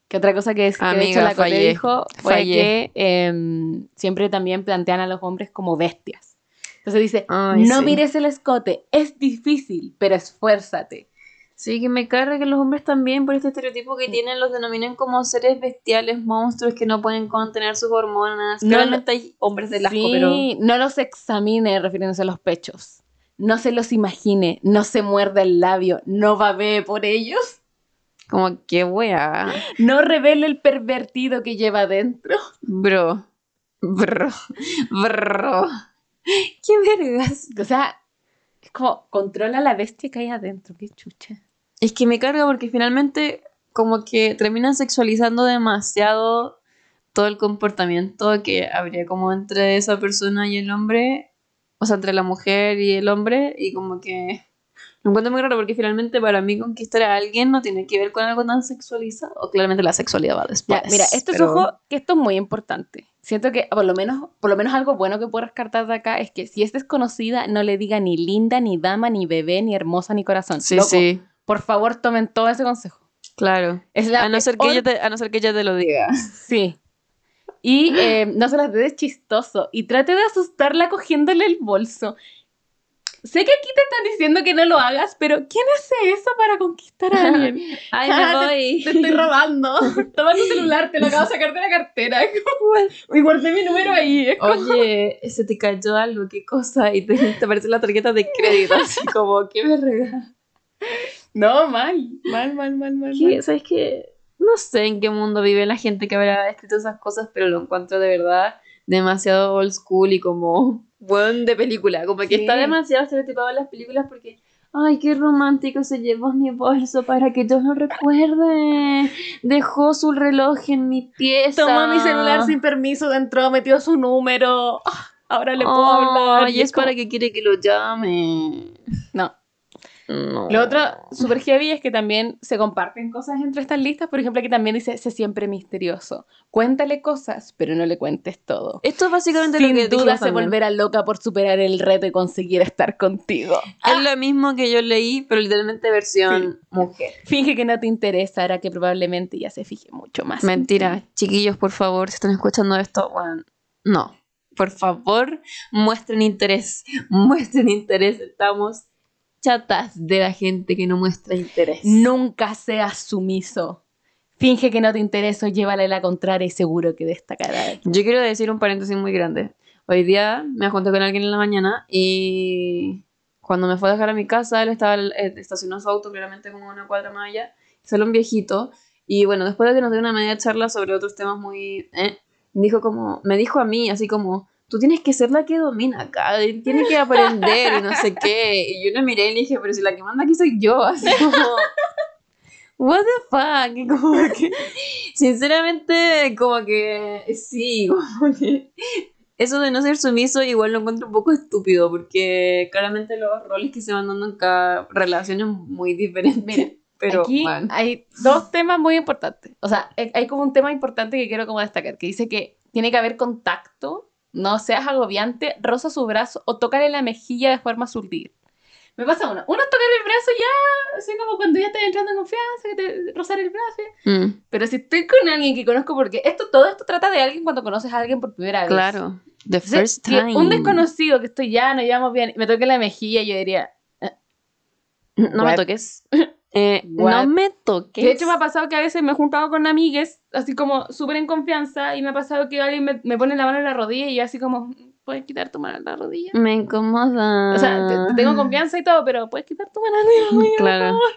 Que otra cosa que, es, que de hecho Amiga, la Cote fallé. dijo fue Fallé. que em, siempre también plantean a los hombres como bestias. Entonces dice, Ay, no sí. mires el escote, es difícil, pero esfuérzate. Sí, que me carga que los hombres también, por este estereotipo que tienen, los denominan como seres bestiales, monstruos que no pueden contener sus hormonas. No Claramente hay hombres del asco, sí, pero. no los examine refiriéndose a los pechos. No se los imagine, no se muerda el labio, no babee por ellos, Como que wea. no revele el pervertido que lleva adentro. Bro. Bro. Bro. ¿Qué vergas? O sea, es como controla la bestia que hay adentro, qué chucha. Es que me carga porque finalmente, como que terminan sexualizando demasiado todo el comportamiento que habría como entre esa persona y el hombre, o sea, entre la mujer y el hombre, y como que lo encuentro muy raro porque finalmente para mí conquistar a alguien no tiene que ver con algo tan sexualizado, o claramente la sexualidad va después. Ya, mira, esto pero- es ojo, que esto es muy importante. Siento que por lo menos, por lo menos algo bueno que puedo rescatar de acá es que si es desconocida, no le diga ni linda, ni dama, ni bebé, ni hermosa, ni corazón. Sí, Loco, sí, Por favor, tomen todo ese consejo. claro. Es la A no, ser que ella te, a no ser que ella te lo diga. Sí. Y eh, no se las dé de chistoso. Y trate de asustarla cogiéndole el bolso. Sé que aquí te están diciendo que no lo hagas, pero ¿quién hace eso para conquistar a alguien? Ay, Ah, me voy. Te estoy robando. Toma tu celular, te lo acabo de sacar de la cartera. Y guardé mi número ahí. Es como- Oye, se te cayó algo, qué cosa, y te, te aparece la tarjeta de crédito, así como, qué verga. No, mal. Mal, mal, mal, mal. ¿Qué? ¿Sabes qué? No sé en qué mundo vive la gente que habrá escrito esas cosas, pero lo encuentro de verdad demasiado old school y como buen de película. Como que Sí. está demasiado estereotipado en las películas porque, ay, qué romántico, se llevó mi bolso para que yo lo recuerde. Dejó su reloj en mi pieza. Tomó mi celular sin permiso, dentro, metió su número. Ah, Ahora le puedo hablar. Ay, es como- para que quiere que lo llame. No. No. Lo otro súper heavy es que también se comparten cosas entre estas listas. Por ejemplo, aquí también dice, sé siempre misterioso. Cuéntale cosas, pero no le cuentes todo. Esto es básicamente Sin lo que duda se también. volverá loca por superar el reto y conseguir estar contigo. Es lo mismo que yo leí, pero literalmente versión mujer. Finge que no te interesa, hará que probablemente ya se fije mucho más. en Mentira, ti. chiquillos, por favor, si están escuchando esto, bueno, no. Por favor, muestren interés. Muestren interés. Estamos chatas de la gente que no muestra interés. Nunca seas sumiso. Finge que no te interesa, llévale la contraria y seguro que destacará. Yo quiero decir un paréntesis muy grande. Hoy día me junté con alguien en la mañana y cuando me fue a dejar a mi casa, él estaba eh, estacionó su auto claramente como una cuadra más allá. Salió un viejito y bueno, después de que nos dio una media charla sobre otros temas muy... eh, dijo como, me dijo a mí así como, tú tienes que ser la que domina acá, tienes que aprender y no sé qué. Y yo le miré y le dije, pero si la que manda aquí soy yo, así como... What the fuck, Y como que, sinceramente, como que sí, como que eso de no ser sumiso igual lo encuentro un poco estúpido porque claramente los roles que se van dando en cada relación es muy diferente. Mira, pero Aquí man, hay dos temas muy importantes. O sea, hay hay como un tema importante que quiero como destacar, que dice que tiene que haber contacto, no seas agobiante, roza su brazo o tócale la mejilla de forma sutil. Me pasa uno. Uno es tocar el brazo ya, así como cuando ya estás entrando en confianza, que te rozar el brazo. mm, Pero si estoy con alguien que conozco, porque esto, todo esto trata de alguien cuando conoces a alguien por primera vez. claro, the first time. un desconocido que estoy ya, nos llevamos bien, me toque la mejilla, yo diría, "Eh, No me toques. Eh, no me toques. De hecho, me ha pasado que a veces me he juntado con amigues, así como súper en confianza, y me ha pasado que alguien me, me pone la mano en la rodilla y yo así como, ¿puedes quitar tu mano en la rodilla? Me incomoda. O sea, te, te tengo confianza y todo, pero ¿puedes quitar tu mano en la rodilla? por Claro. favor?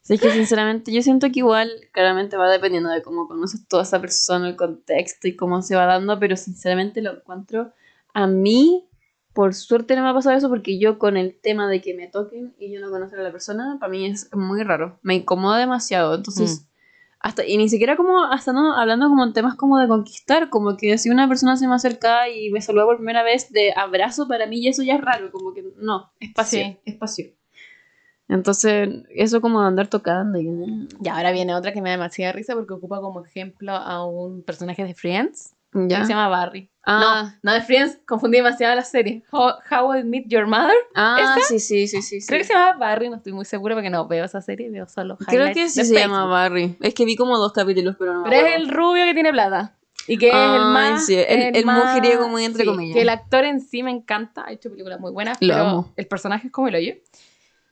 Sí, es que sinceramente yo siento que igual claramente va dependiendo de cómo conoces toda esa persona, el contexto y cómo se va dando, pero sinceramente lo encuentro a mí, por suerte no me ha pasado eso porque yo con el tema de que me toquen y yo no conocer a la persona, para mí es muy raro, me incomoda demasiado, entonces... Hasta, y ni siquiera como, hasta no, hablando como en temas como de conquistar, como que si una persona se me acerca y me saluda por primera vez de abrazo, para mí eso ya es raro, como que no, espacio, Sí. espacio. Entonces, eso como de andar tocando. Y, Y ahora viene otra que me da demasiada risa porque ocupa como ejemplo a un personaje de Friends ¿Ya? que se llama Barry. Ah, No, no de Friends, confundí demasiado la serie. How, How I Met Your Mother. ah ¿esa? sí, sí, sí, sí. sí. Creo que se llama Barry, no estoy muy segura porque no veo esa serie, veo solo Creo que sí se Facebook. llama Barry. Es que vi como dos capítulos, pero no me Pero es el rubio que tiene plata. Y que es el más. sí, el- el mujeriego muy entre comillas. Que el actor en sí me encanta. Ha hecho películas muy buenas. Lo pero amo. el personaje es como el hoyo.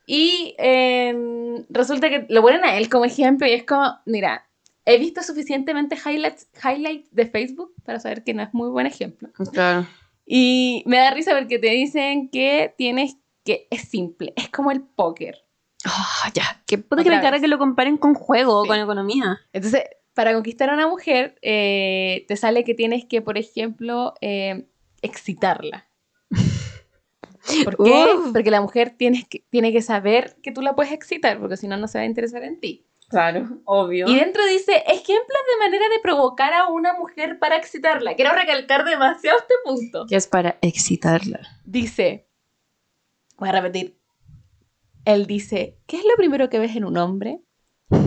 Y eh, resulta que lo ponen a él como ejemplo. Y es como, mira, he visto suficientemente highlights, highlights de Facebook para saber que no es muy buen ejemplo. Claro. Y me da risa porque te dicen que tienes que. Es simple. Es como el póker. Ah, ya. Que puede Otra que me que lo comparen con juego o Sí. con economía. Entonces, para conquistar a una mujer, eh, te sale que tienes que, por ejemplo, eh, excitarla. ¿Por qué? Uf. Porque la mujer tienes que, tiene que saber que tú la puedes excitar, porque si no, no se va a interesar en ti. Claro, obvio. Y dentro dice, ejemplos de manera de provocar a una mujer para excitarla. Quiero recalcar demasiado este punto. Que es para excitarla. Dice, voy a repetir, él dice, ¿qué es lo primero que ves en un hombre?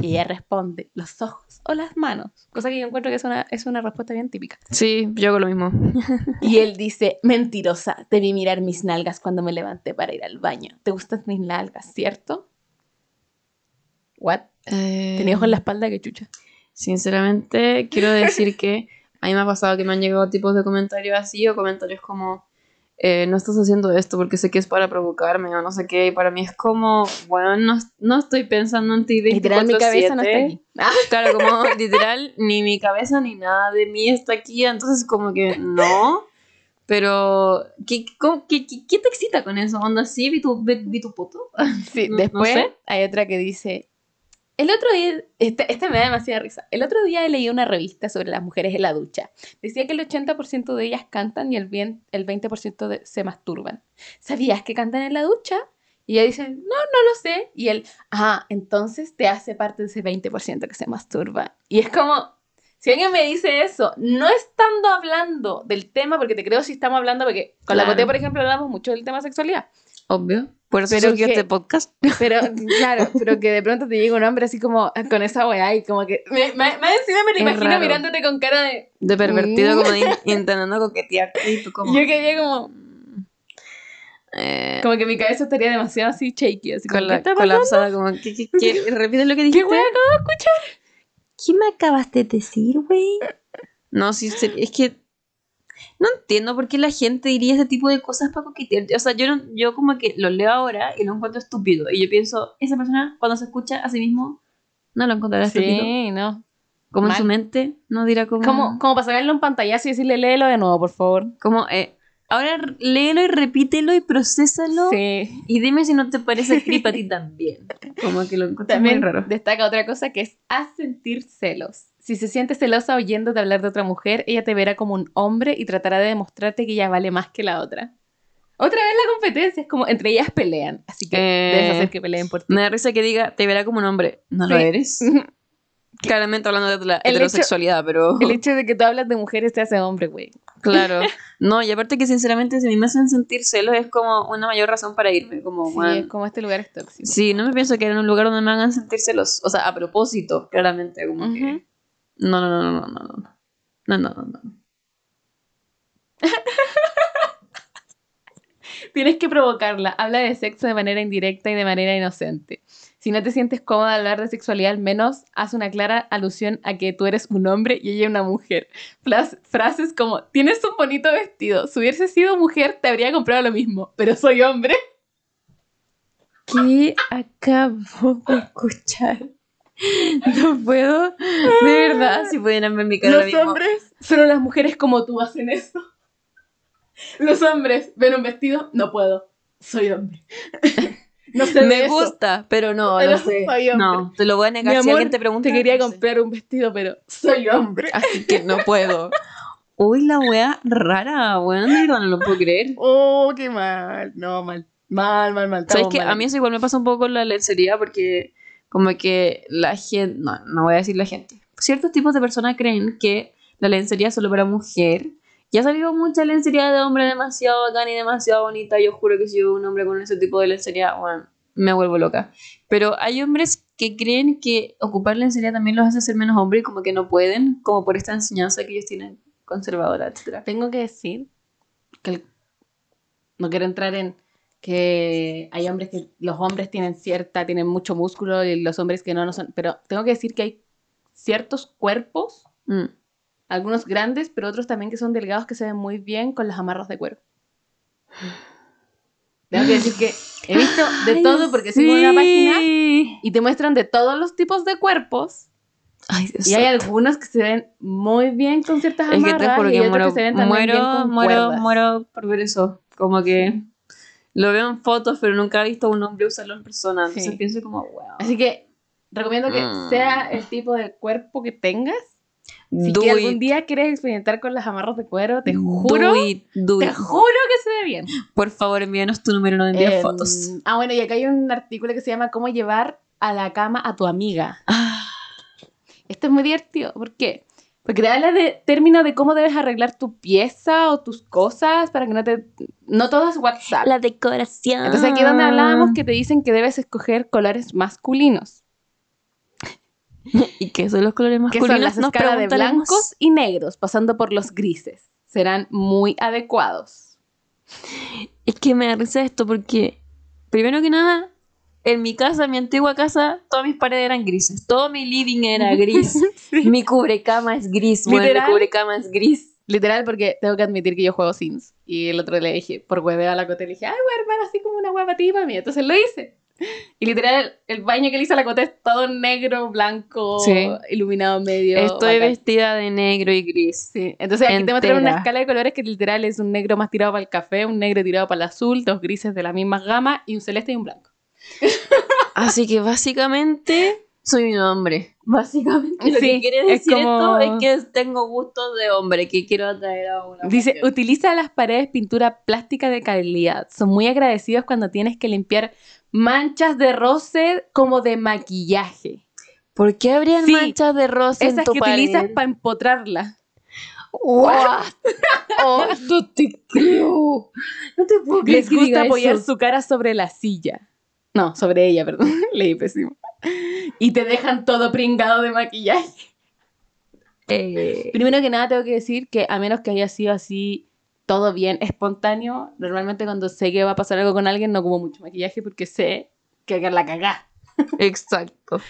Y ella responde, los ojos o las manos. Cosa que yo encuentro que es una, es una respuesta bien típica. Sí, yo hago lo mismo. Y él dice, mentirosa, debí mirar mis nalgas cuando me levanté para ir al baño. ¿Te gustan mis nalgas, cierto? ¿What? Eh, Tenía ojos en la espalda que chucha. Sinceramente, quiero decir que a mí me ha pasado que me han llegado tipos de comentarios así o comentarios como, eh, no estás haciendo esto porque sé que es para provocarme o no sé qué. Y para mí es como, bueno, no, no estoy pensando en ti 24/7. Literal, mi cabeza no está aquí. Ah, Claro, como literal, ni mi cabeza ni nada de mí está aquí, entonces como que no. Pero, ¿qué, cómo- qué, qué- qué te excita con eso? ¿Onda así? ¿Vi tu, vi, vi tu puto? sí, No- no después sé. hay otra que dice, el otro día, este, este me da demasiada risa, el otro día leí una revista sobre las mujeres en la ducha. Decía que el 80% de ellas cantan y el, bien, el 20% de- se masturban. ¿Sabías que cantan en la ducha? Y ella dice, no, no lo sé. Y él, ah, entonces te hace parte de ese 20% que se masturba. Y es como, si alguien me dice eso, no estando hablando del tema, porque te creo si estamos hablando, porque con la Claro. Coté, por ejemplo, hablamos mucho del tema sexualidad. Obvio. Por eso Pero surgió que- este podcast. Pero, claro, pero que de pronto te llega un hombre así como con esa weá y como que. Me, me- más encima me lo imagino raro. mirándote con cara de. De pervertido, Mm. como de in- intentando coquetear. Y tú como... Yo quedé como. eh, Como que mi cabeza estaría demasiado así shaky. Así como, colapsada, como... ¿qué, qué, qué? Repite lo que dijiste. ¿Qué weá acabo de escuchar? ¿Qué me acabaste de decir, güey? No, sí, sí, es que no entiendo por qué la gente diría ese tipo de cosas para coquetear. O sea, yo, no, yo como que lo leo ahora y lo encuentro estúpido. Y yo pienso, esa persona cuando se escucha a sí mismo no lo encontrará estúpido. Sí, no. Como en su mente no dirá como... Como, como para sacarle un pantallazo y decirle, léelo de nuevo, por favor. como eh, ahora léelo y repítelo y procésalo. Sí. Y dime si no te parece creep a ti también. Como que lo encuentro También muy raro. destaca otra cosa que es a sentir celos. Si se siente celosa oyéndote hablar de otra mujer, ella te verá como un hombre y tratará de demostrarte que ella vale más que la otra. Otra vez la competencia, es como entre ellas pelean, así que Eh, debes hacer que peleen por ti. Me da risa que diga, te verá como un hombre. No lo Sí. eres. Claramente hablando de la El hecho- heterosexualidad, pero... El hecho de que tú hablas de mujeres te hace hombre, güey. Claro. No, y aparte que sinceramente si a mí me hacen sentir celos es como una mayor razón para irme. Como, Sí, es como este lugar es tóxico. sí, no me pienso que en un lugar donde me hagan sentir celos. O sea, a propósito, claramente. Como que... No, no, no, no, no, no. No, no, no, no. Tienes que provocarla. Habla de sexo de manera indirecta y de manera inocente. Si no te sientes cómoda al hablar de sexualidad, al menos haz una clara alusión a que tú eres un hombre y ella una mujer. Flas- frases como, tienes un bonito vestido. Si hubiese sido mujer, te habría comprado lo mismo, pero soy hombre. ¿Qué acabo de escuchar? No puedo. De verdad, si pudieran ver mi cara Los mismo. hombres, solo las mujeres como tú hacen eso. Los hombres ven un vestido, no puedo, soy hombre. No sé Me gusta, pero no, Pero no sé. soy. No, te lo voy a negar. si alguien te pregunta, te quería no sé. comprar un vestido, pero soy hombre. Así que no puedo. Uy, la wea rara, weón, de verdad no lo puedo creer. Oh, qué mal. No, mal. Mal, mal, mal. ¿Sabes que A mí eso igual me pasa un poco con la lencería porque como que la gente, no, no voy a decir la gente, ciertos tipos de personas creen que la lencería es solo para mujer. Ya ha salido mucha lencería de hombre demasiado bacán y demasiado bonita. Yo juro que si yo veo un hombre con ese tipo de lencería, bueno, me vuelvo loca. Pero hay hombres que creen que ocupar lencería también los hace ser menos hombre y como que no pueden, como por esta enseñanza que ellos tienen conservadora, etcétera. Tengo que decir que el- no quiero entrar en que hay hombres que los hombres tienen cierta, tienen mucho músculo y los hombres que no, no son, pero tengo que decir que hay ciertos cuerpos, Mm. Algunos grandes, pero otros también que son delgados que se ven muy bien con las amarras de cuero. Tengo que decir que he visto de Ay, todo porque sigo una página sí. y te muestran de todos los tipos de cuerpos Ay, Dios y hay santo. algunos que se ven muy bien con ciertas Es que amarras te juro y que otros muero, que se ven también muero, bien con muero, cuerdas. muero por ver eso. Como que lo veo en fotos, pero nunca he visto a un hombre usarlo en persona. Entonces Sí. pienso como, wow. Así que recomiendo que Mm. sea el tipo de cuerpo que tengas. Si do que it, algún día quieres experimentar con las amarras de cuero, te juro, do it, do te it. juro que se ve bien. Por favor, envíanos tu número, no envíes Em, fotos. Ah, bueno, y acá hay un artículo que se llama Cómo llevar a la cama a tu amiga. Ah, Esto es muy divertido. ¿Por qué? Porque te habla de términos de cómo debes arreglar tu pieza o tus cosas para que no te... No todo es WhatsApp. la decoración. Entonces aquí es donde hablábamos que te dicen que debes escoger colores masculinos. ¿Y qué son los colores que masculinos? son las escalas de blancos y negros, pasando por los grises. Serán muy adecuados. Es que me da risa esto porque, primero que nada, en mi casa, en mi antigua casa, todas mis paredes eran grises. Todo mi living era gris. Mi cubrecama es gris. Bueno, mi cubrecama es gris. Literal, porque tengo que admitir que yo juego Sims. Y el otro le dije, por hueveo a la cote, le dije, ay, voy a armar así como una hueva para mí. Entonces lo hice. Y literal, el baño que le a la cote es todo negro, blanco, Sí. iluminado medio. Estoy bacán. vestida de negro y gris. Sí. Entonces aquí te muestran una entera. escala de colores que literal es un negro más tirado para el café, un negro tirado para el azul, dos grises de la misma gama y un celeste y un blanco. Así que básicamente soy un hombre. Básicamente. Lo que quiere es decir como- esto es que tengo gustos de hombre, que quiero atraer a una Dice, mujer. utiliza las paredes pintura plástica de calidad. Son muy agradecidos cuando tienes que limpiar manchas de roce como de maquillaje. ¿Por qué habrían Sí, manchas de rosa en Esas tu que utilizas para empotrarla. What? Oh, no te creo. No te puedo creer Les gusta apoyar eso. su cara sobre la silla. No, sobre ella, perdón. Leí pésimo. Y te dejan todo pringado de maquillaje. Eh, Primero que nada tengo que decir que a menos que haya sido así todo bien espontáneo, normalmente cuando sé que va a pasar algo con alguien no como mucho maquillaje porque sé que la cagá. exacto.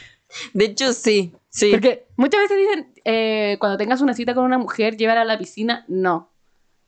De hecho, sí. Sí. Porque muchas veces dicen, eh, cuando tengas una cita con una mujer, llévala a la piscina. No.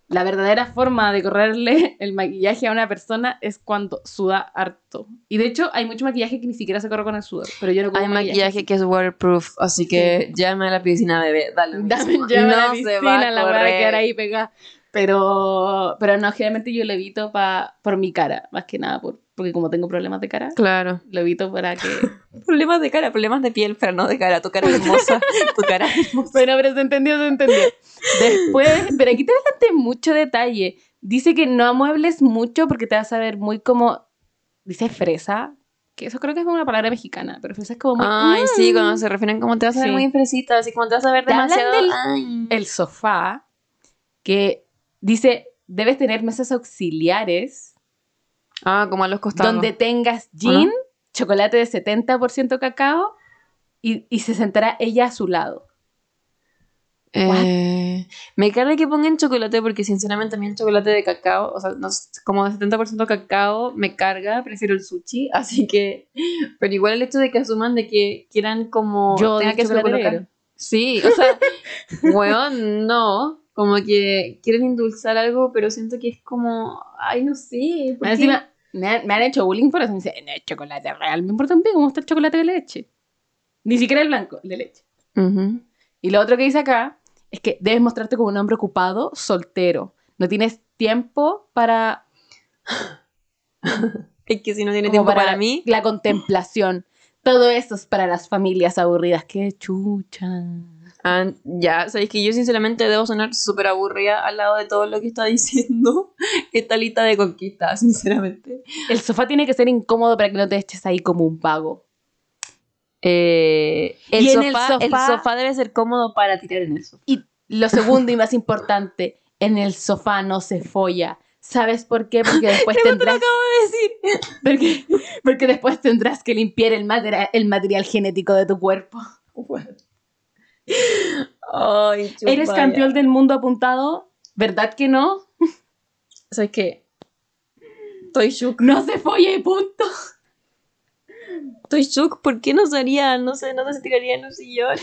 La verdadera forma de correrle el maquillaje a una persona es cuando suda harto. Y de hecho, hay mucho maquillaje que ni siquiera se corre con el sudor. Pero yo no Hay maquillaje que es waterproof, así que llame a la piscina, bebé. Dale. Dame no la se piscina, va a la voy a correr. quedar ahí pegada. Pero, pero no, generalmente yo lo evito pa, por mi cara, más que nada, por, porque como tengo problemas de cara, Claro. lo evito para que... Problemas de cara, problemas de piel, pero no de cara. Tu cara es hermosa. tu cara es hermosa. Bueno, pero se entendió, se entendió. Después, pero aquí te bastante mucho detalle. Dice que no amuebles mucho porque te vas a ver muy como, dice fresa, que eso creo que es una palabra mexicana, pero fresa es como muy... Ay, sí, Mm. cuando se refieren como te vas a ver Sí. muy fresita, así como te vas a ver demasiado. del- Ay. El sofá, que dice, debes tener mesas auxiliares Ah, como a los costados. donde tengas gin, chocolate de 70% cacao y, y se sentará ella a su lado. Eh, me carga que pongan chocolate porque sinceramente a mí el chocolate de cacao, o sea, no como de 70% cacao, me carga, prefiero el sushi, así que, pero igual el hecho de que asuman de que quieran como... Yo tenga que. Sí, o sea, weón, no, como que quieren endulzar algo, pero siento que es como, ay, no sé, ¿por qué? Me han, me han hecho bullying por eso. Me dicen, no, es chocolate real. Me importa un pico cómo está el chocolate de leche. Ni siquiera el blanco, el de leche. Ujú. Y lo otro que dice acá es que debes mostrarte como un hombre ocupado, soltero. No tienes tiempo para, Es que si no tiene como tiempo para, mí, la contemplación. Todo eso es para las familias aburridas. ¡Qué chucha! Ah, ya, sabéis que yo sinceramente debo sonar súper aburrida al lado de todo lo que está diciendo esta lista de conquistas, sinceramente. El sofá tiene que ser incómodo para que no te eches ahí como un vago. Eh, el, Y en el sofá, el sofá- sofá debe ser cómodo para tirar en eso. Y lo segundo y más importante, en el sofá no se folla. ¿Sabes por qué? Porque después tendrás... decir. Porque, porque después tendrás que limpiar el material, el material genético de tu cuerpo. Ay, ¿Eres campeón del mundo apuntado? ¿Verdad que no? ¿Sabes qué? Estoy shook. No se folla y punto. Estoy shook. ¿Por qué no sería? No sé, no se tiraría en un sillón.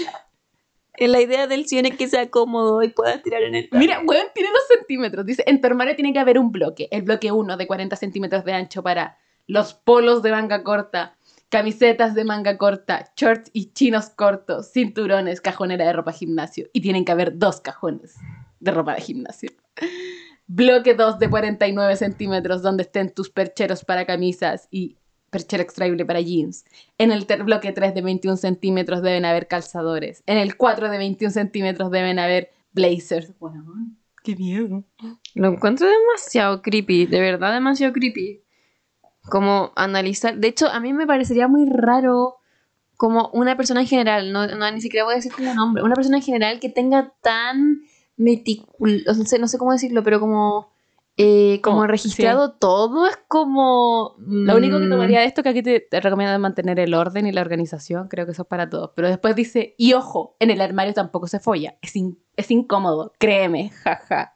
La idea del sillón es que sea cómodo y puedas tirar en él. Mira, weón, tiene dos centímetros. Dice, en tu armario tiene que haber un bloque. El bloque 1 de 40 centímetros de ancho para los polos de manga corta, camisetas de manga corta, shorts y chinos cortos, cinturones, cajonera de ropa gimnasio. Y tienen que haber dos cajones de ropa de gimnasio. Bloque 2 de 49 centímetros donde estén tus percheros para camisas y perchero extraíble para jeans. En el bloque 3 de 21 centímetros deben haber calzadores. En el 4 de 21 centímetros deben haber blazers. Weón, qué miedo. Lo encuentro demasiado creepy, de verdad demasiado creepy. Como analizar. De hecho, a mí me parecería muy raro como una persona en general, no, no ni siquiera voy a decir como un hombre, una persona en general que tenga tan meticuloso, no sé, no sé cómo decirlo, pero como, eh, como registrado todo, es como... Lo único que mm, tomaría de esto que aquí te, te recomiendo mantener el orden y la organización, creo que eso es para todos. Pero después dice, y ojo, en el armario tampoco se folla, es, in- es incómodo, créeme, jaja.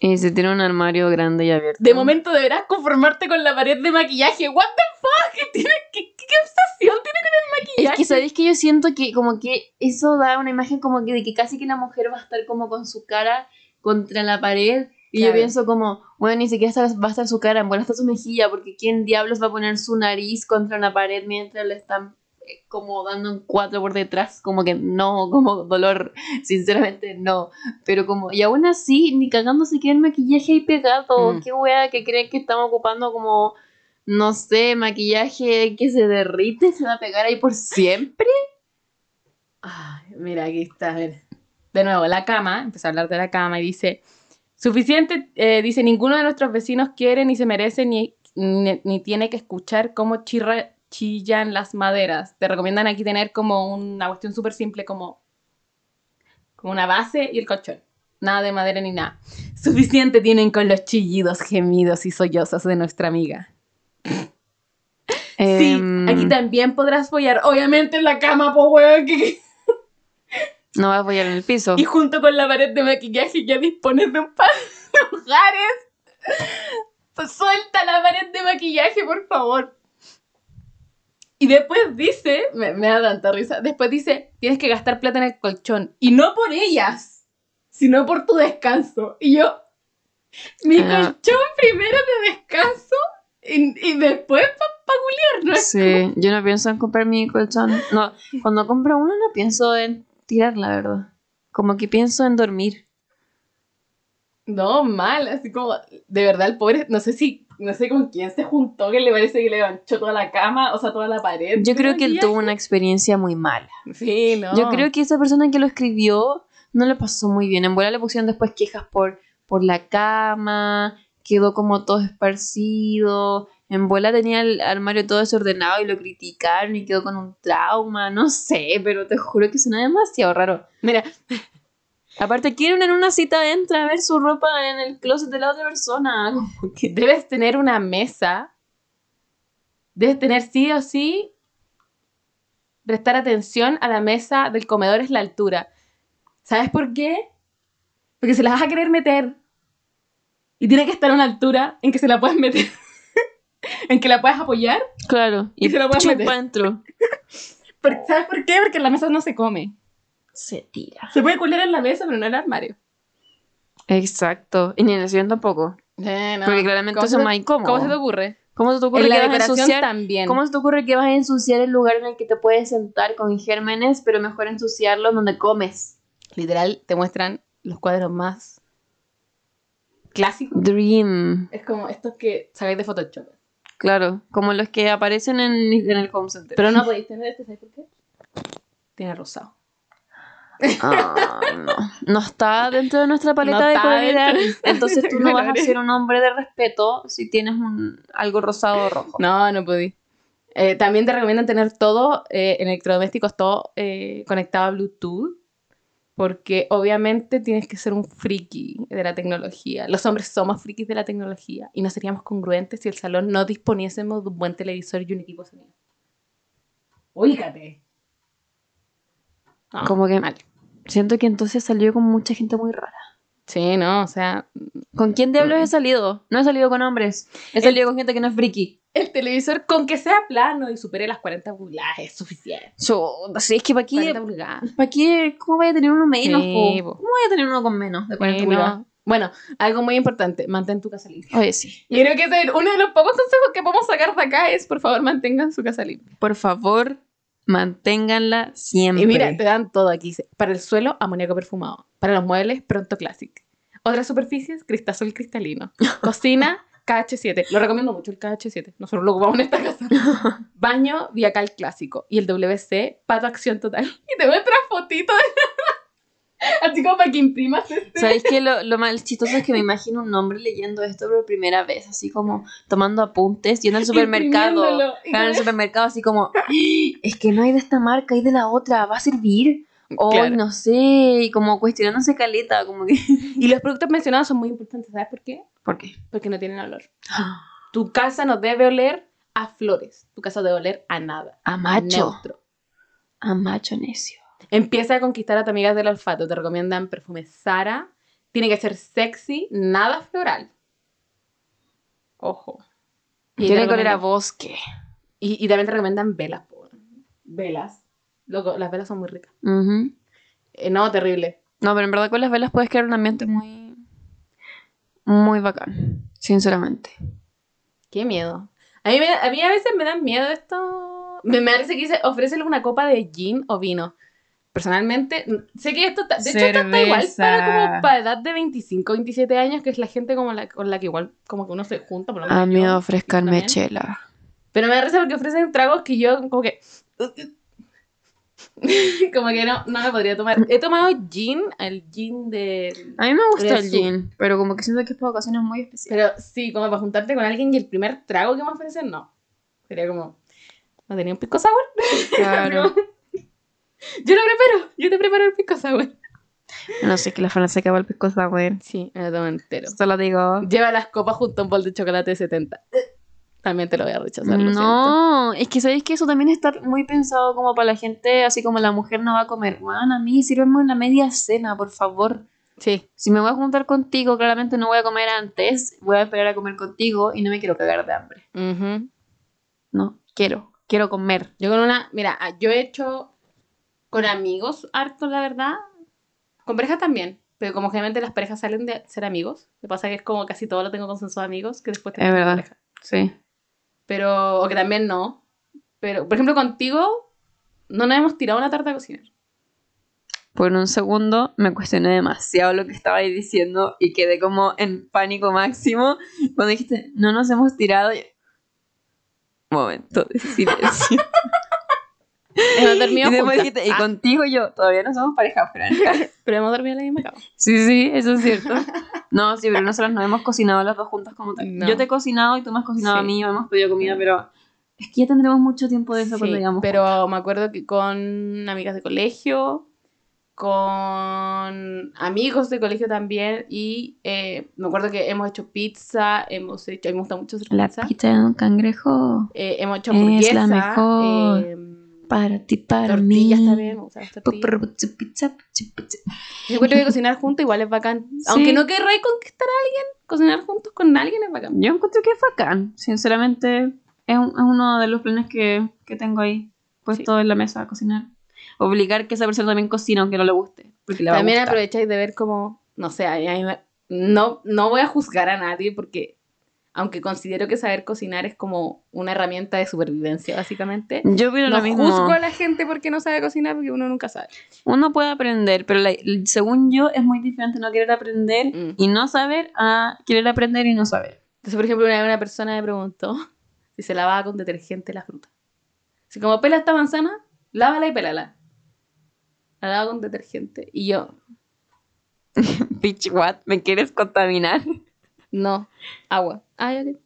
Y se tiene un armario grande y abierto. De momento deberás conformarte con la pared de maquillaje. ¿What the fuck? ¿Qué, qué, obsesión tiene con el Es maquillaje? que sabéis que yo siento que como que eso da una imagen como que de que casi que la mujer va a estar como con su cara contra la pared. Y yo pienso como, bueno, ni siquiera va a estar su cara, en buena está su mejilla, porque ¿quién diablos va a poner su nariz contra una pared mientras le están eh, como dando un cuatro por detrás? Como que no, como dolor, sinceramente no. Pero como, y aún así, ni cagando se queda el maquillaje ahí pegado. Mm. Qué wea que creen que estamos ocupando como, no sé, maquillaje que se derrite, se va a pegar ahí por siempre. Ay, mira, aquí está. a ver. De nuevo, la cama. Empezó a hablar de la cama y dice: Suficiente, eh, dice, ninguno de nuestros vecinos quiere ni se merece ni, ni, ni tiene que escuchar cómo chirra, chillan las maderas. Te recomiendan aquí tener como una cuestión súper simple, como, como una base y el colchón. Nada de madera ni nada. Suficiente tienen con los chillidos, gemidos y sollozos de nuestra amiga. Sí, Em, aquí también podrás follar, obviamente en la cama, po weón, que- No vas a apoyar en el piso. Y junto con la pared de maquillaje ya dispones de un par de lugares. Pues suelta la pared de maquillaje, por favor. Y después dice, me, me da tanta risa, después dice, tienes que gastar plata en el colchón. Y no por ellas, sino por tu descanso. Y yo, mi Ah. colchón primero de descanso y, y después para pa culiar, ¿no? Sí, yo no pienso en comprar mi colchón. No, cuando compro uno no pienso en tirar, la verdad. Como que pienso en dormir. No, mal, así como, de verdad, el pobre, no sé si, no sé con quién se juntó, que le parece que le manchó toda la cama, o sea, toda la pared. Yo creo que él tuvo una experiencia muy mala. Sí, no. Yo creo que esa persona que lo escribió no le pasó muy bien. En bola le pusieron después quejas por, por la cama, quedó como todo esparcido. En bola tenía el armario todo desordenado y lo criticaron y quedó con un trauma. No sé, pero te juro que suena demasiado raro. Mira, Aparte, quieren en una cita entra a ver su ropa en el closet de la otra persona. Como que- debes tener una mesa, debes tener sí o sí, prestar atención a la mesa del comedor es la altura. ¿Sabes por qué? Porque se la vas a querer meter y tiene que estar a una altura en que se la puedes meter, en que la puedas apoyar. Claro, y, Y se lo puedes meter. Porque- ¿Sabes por qué? Porque la mesa no se come. Se tira. Se puede culiar en la mesa, pero no en el armario. Exacto. Y ni en el sillón tampoco. Eh, no. Porque claramente ¿Cómo eso se es te- más incómodo. ¿Cómo se te ocurre? ¿Cómo se te ocurre En la que vas a ensuciar? también. ¿Cómo se te ocurre que vas a ensuciar el lugar en el que te puedes sentar con gérmenes, pero mejor ensuciarlo donde comes? Literal, te muestran los cuadros más clásicos. Dream. Es como estos que sacáis de Photoshop. Claro, como los que aparecen en, en el home center. Pero no podéis tener este, ¿sabes por qué? Tiene rosado. Ay, no. No está dentro de nuestra paleta No de colores de. Entonces tú no vas a ser un hombre de respeto si tienes un, algo rosado o rojo. No, no podí. Eh, también te recomiendan tener todo, eh, electrodomésticos, todo eh, conectado a Bluetooth. Porque obviamente tienes que ser un friki de la tecnología. Los hombres somos frikis de la tecnología. Y no seríamos congruentes si el salón no disponiésemos de un buen televisor y un equipo sonido. No, Como que- mal. Siento que entonces salió con mucha gente muy rara. Sí, no, o sea, ¿Con quién diablos he salido? No he salido con hombres. He El- salido con gente que no es friki. el televisor con que sea plano y supere las 40 pulgadas es suficiente. Yo, sí, es que para qué, 40 pulgadas. ¿para qué? ¿Cómo voy a tener uno menos? Sí, po? po. ¿Cómo voy a tener uno con menos de 40 Sí, pulgadas? no. Bueno, algo muy importante, mantén tu casa limpia. Oye, sí. Yo creo que ese es uno de los pocos consejos que podemos sacar de acá es, por favor, mantengan su casa limpia. Por favor, manténganla siempre. Y mira, te dan todo aquí. Para el suelo, amoníaco perfumado. Para los muebles, Pronto Classic. Otras superficies, Cristasol cristalino. Cocina, KH7. Lo recomiendo mucho el KH7. Nosotros lo ocupamos en esta casa. Baño, Viacal clásico. Y el WC, Pato Acción Total. Y te muestra fotito de... Así como para que imprimas este. ¿Sabéis qué? Lo, lo más chistoso es que me imagino un hombre leyendo esto por primera vez, así como tomando apuntes, yendo al supermercado. En el supermercado, así como, "Ah, es que no hay de esta marca, hay de la otra, ¿va a servir? O Claro. no sé, y como cuestionándose caleta, como que. Y los productos mencionados son muy importantes, ¿sabes por qué? ¿Por qué? Porque no tienen olor. Tu casa no debe oler a flores. Tu casa debe oler a nada. A macho. Neutro. A macho necio. Empieza a conquistar a tu amiga del olfato. Te recomiendan perfume Sara. Tiene que ser sexy, nada floral. Ojo. Y Tiene oler a bosque. Y, y también te recomiendan velas. po. Velas. Loco, las velas son muy ricas. Eh, no, terrible. No, pero en verdad con las velas puedes crear un ambiente muy. Muy bacán. Sinceramente. Qué miedo. A mí, me- a mí a veces me dan miedo esto. Me, me parece que dice, ofrécele una copa de gin o vino. Personalmente, sé que esto está, de hecho esto está igual Cerveza. para como para edad de 25, 27 años, que es la gente como la, con la que igual como que uno se junta. Por lo menos A mí yo, ofrezcanme chela. Pero me da risa porque ofrecen tragos que yo como que... como que no, no me podría tomar. He tomado gin, el gin de... A mí me gusta el su- gin, pero como que siento que es para ocasiones muy especiales. Pero sí, como para juntarte con alguien y el primer trago que me ofrecen, no. Sería como... ¿No tenía un pisco sour? Claro. No. Yo lo preparo, yo te preparo el pisco sour. No sé, que la Francia acaba el pisco sour. Sí, me lo tomo entero. Solo digo. Lleva las copas junto a un bol de chocolate de 70. También te lo voy a rechazar, lo siento. No, es que sabéis que eso también está muy pensado como para la gente, así como la mujer no va a comer. Bueno, a mí sírveme una media cena, por favor. Sí, Si me voy a juntar contigo, claramente no voy a comer antes, voy a esperar a comer contigo y no me quiero cagar de hambre. ujú. No, quiero, quiero comer. Yo con una, mira, yo he hecho con amigos harto, la verdad. Con parejas también. Pero como generalmente las parejas salen de ser amigos. Me pasa que es como casi todo lo tengo consensuado amigos que después tengo Es con verdad. pareja. Sí. Pero, o que también no. Pero, por ejemplo, contigo no nos hemos tirado una tarta a cocinar. Por un segundo me cuestioné demasiado lo que estabais diciendo y quedé como en pánico máximo cuando dijiste, no nos hemos tirado. Momento de silencio. Hemos dormido y juntas. dijiste, y Ah, contigo y yo, todavía no somos pareja franca. pero hemos dormido en la misma cama. sí, sí, eso es cierto. No, sí, pero nosotros no hemos cocinado las dos juntas como tal. No. Yo te he cocinado y tú me has cocinado a Sí. mí, hemos pedido comida, pero es que ya tendremos mucho tiempo de eso Sí, cuando digamos. pero me acuerdo que con amigas de colegio, con amigos de colegio también, y eh, me acuerdo que hemos hecho pizza, hemos hecho, a mí me gusta mucho hacer La pizza, pizza de un cangrejo eh, hemos hecho es hamburguesa, la mejor. eh, para ti, para tortillas mí. también, gusta las tortillas. Yo encuentro que cocinar juntos igual es bacán. Aunque no querráis conquistar a alguien, cocinar juntos con alguien es bacán. Yo encuentro que es bacán. Sinceramente, es, un- es uno de los planes que, que tengo ahí puesto en la mesa a cocinar. Obligar que esa persona también cocine aunque no le guste. Porque le va También a aprovecháis de ver como, no sé, a mí- a mí no, no voy a juzgar a nadie porque, aunque considero que saber cocinar es como una herramienta de supervivencia, básicamente, Yo opino no lo mismo. juzgo a la gente porque no sabe cocinar porque uno nunca sabe. Uno puede aprender, pero la- según yo es muy diferente no querer aprender Mm. y no saber a querer aprender y no saber. Entonces, por ejemplo, una persona me preguntó si se lavaba con detergente la fruta. Si como pela esta manzana, lávala y pélala. La lava con detergente. Y yo, Bitch, what? ¿Me quieres contaminar? No, agua. Ah, ya que-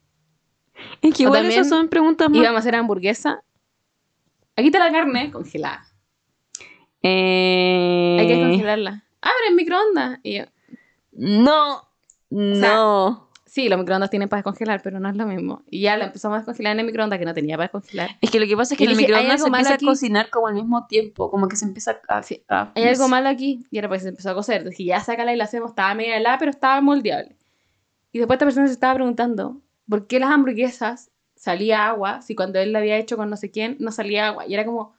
Es que igual esas son preguntas más... Íbamos a hacer hamburguesa. Aquí está la carne congelada. Eh... Hay que descongelarla. Abre el microondas. Y yo, No, no. sí, los microondas tienen para descongelar, pero no es lo mismo. Y ya la empezamos a descongelar en el microondas que no tenía para descongelar. Es que lo que pasa es que Y en el dije, ¿hay microondas se empieza aquí? a cocinar como al mismo tiempo, como que se empieza a... Sí. a- Hay algo malo aquí. Y ahora pues se empezó a cocer. Dije, ya sácala y la hacemos. Estaba media helada, pero estaba moldeable. Y después esta persona se estaba preguntando por qué las hamburguesas salía agua si cuando él la había hecho con no sé quién no salía agua. Y era como,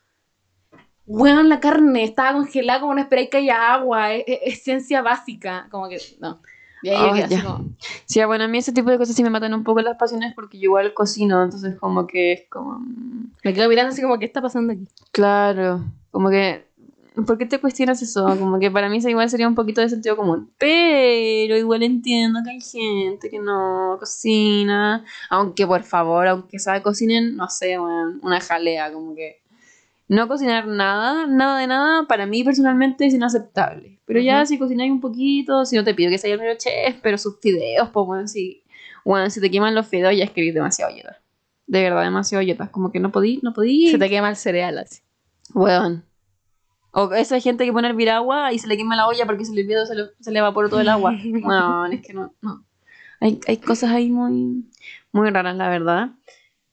weón, la carne estaba congelada como no esperáis que haya agua. Es, es- es ciencia básica. Como que, no. Y ahí Oh, ya. como, Sí, bueno, a mí ese tipo de cosas sí me matan un poco las pasiones porque yo igual cocino, entonces como que es como... mm, me quedo mirando así como, ¿qué está pasando aquí? Claro, como que... ¿Por qué te cuestionas eso? Como que para mí eso igual sería un poquito de sentido común. Pero igual entiendo que hay gente que no cocina. Aunque por favor, aunque sabe cocinen, no sé, weón, una jalea, como que... No cocinar nada, nada de nada, para mí personalmente es inaceptable. Pero ya Ujú. si cocináis un poquito, si no te pido que seas el chef, pero sus fideos, pues bueno, si, bueno, si te queman los fideos ya escribís demasiado yetas. De verdad, demasiado yetas. Como que no podí, no podí. Se te quema el cereal así. Weón. O esa gente que pone a hervir agua y se le quema la olla porque se le olvidó, se le, se le evaporó todo el agua. No, es que no, no. Hay, hay cosas ahí muy, muy raras, la verdad.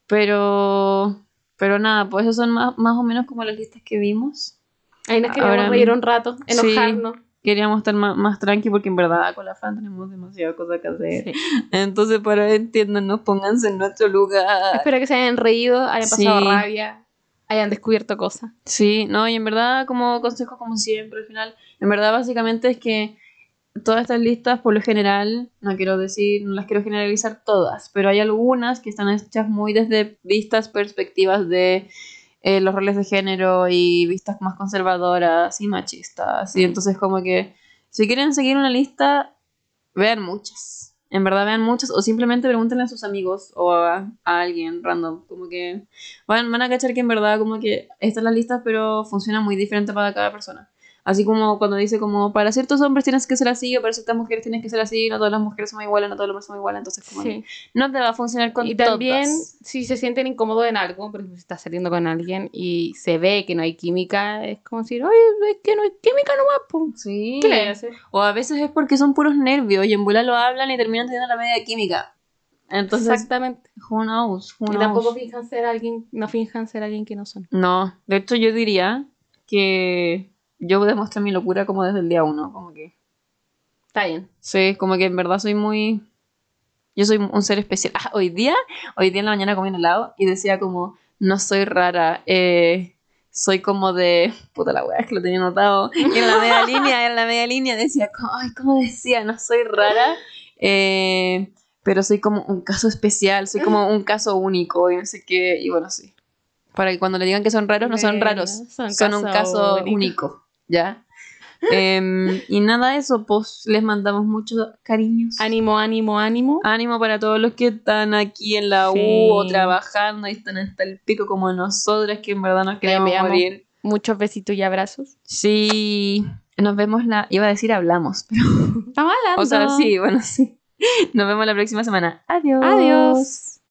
Pero, pero nada, pues esos son más, más o menos como las listas que vimos. Ahí nos queríamos Ahora- reír un rato, Sí. enojarnos. Queríamos estar más, más tranqui porque en verdad con la fan tenemos demasiadas cosas que hacer. Sí. Entonces, para entiéndanos, pónganse en nuestro lugar. Espero que se hayan reído, hayan pasado Sí. rabia, hayan descubierto cosas. Sí, no, y en verdad, como consejo, como siempre, al final, en verdad, básicamente es que todas estas listas, por lo general, no quiero decir, no las quiero generalizar todas, pero hay algunas que están hechas muy desde vistas, perspectivas de eh, los roles de género y vistas más conservadoras y machistas. Y entonces, como que, si quieren seguir una lista, vean muchas. En verdad, vean muchas, o simplemente pregúntenle a sus amigos o a, alguien random. Como que van, van a cachar que en verdad, como que estas las listas, pero funcionan muy diferente para cada persona. Así como cuando dice como para ciertos hombres tienes que ser así o para ciertas mujeres tienes que ser así, no todas las mujeres son iguales, no todos los hombres son iguales, entonces como Sí. no te va a funcionar con Y también, todas. si se sienten incómodos en algo, por ejemplo, si estás saliendo con alguien y se ve que no hay química, es como decir, oye, es que no hay química nomás, po". Sí. ¿Qué le hacer? O a veces es porque son puros nervios y en bola lo hablan y terminan teniendo la media química. Entonces, Exactamente. who knows, who Y tampoco finjan ser alguien, no finjan ser alguien que no son. No, de hecho yo diría que yo demuestro mi locura como desde el día uno, como que Está bien. Sí, como que en verdad soy muy... Yo soy un ser especial. Ah, hoy día, hoy día en la mañana comí un helado y decía como, no soy rara, eh, soy como de... Puta la weá, es que lo tenía anotado. Y en la media línea, en la media línea decía, como, ay, ¿cómo decía? No soy rara, eh, pero soy como un caso especial, soy como un caso único y no sé qué, y bueno, sí. Para que cuando le digan que son raros, no son raros, son son, un caso caso único. único, ¿ya? Em, y nada eso, pues les mandamos muchos cariños. Ánimo, ánimo, ánimo. Ánimo para todos los que están aquí en la Sí. U o trabajando y están hasta el pico como nosotras, que en verdad nos queremos morir. Muchos besitos y abrazos. Sí, nos vemos la... Iba a decir hablamos, pero... Estamos hablando. O sea, sí, bueno, sí. Nos vemos la próxima semana. Adiós. Adiós.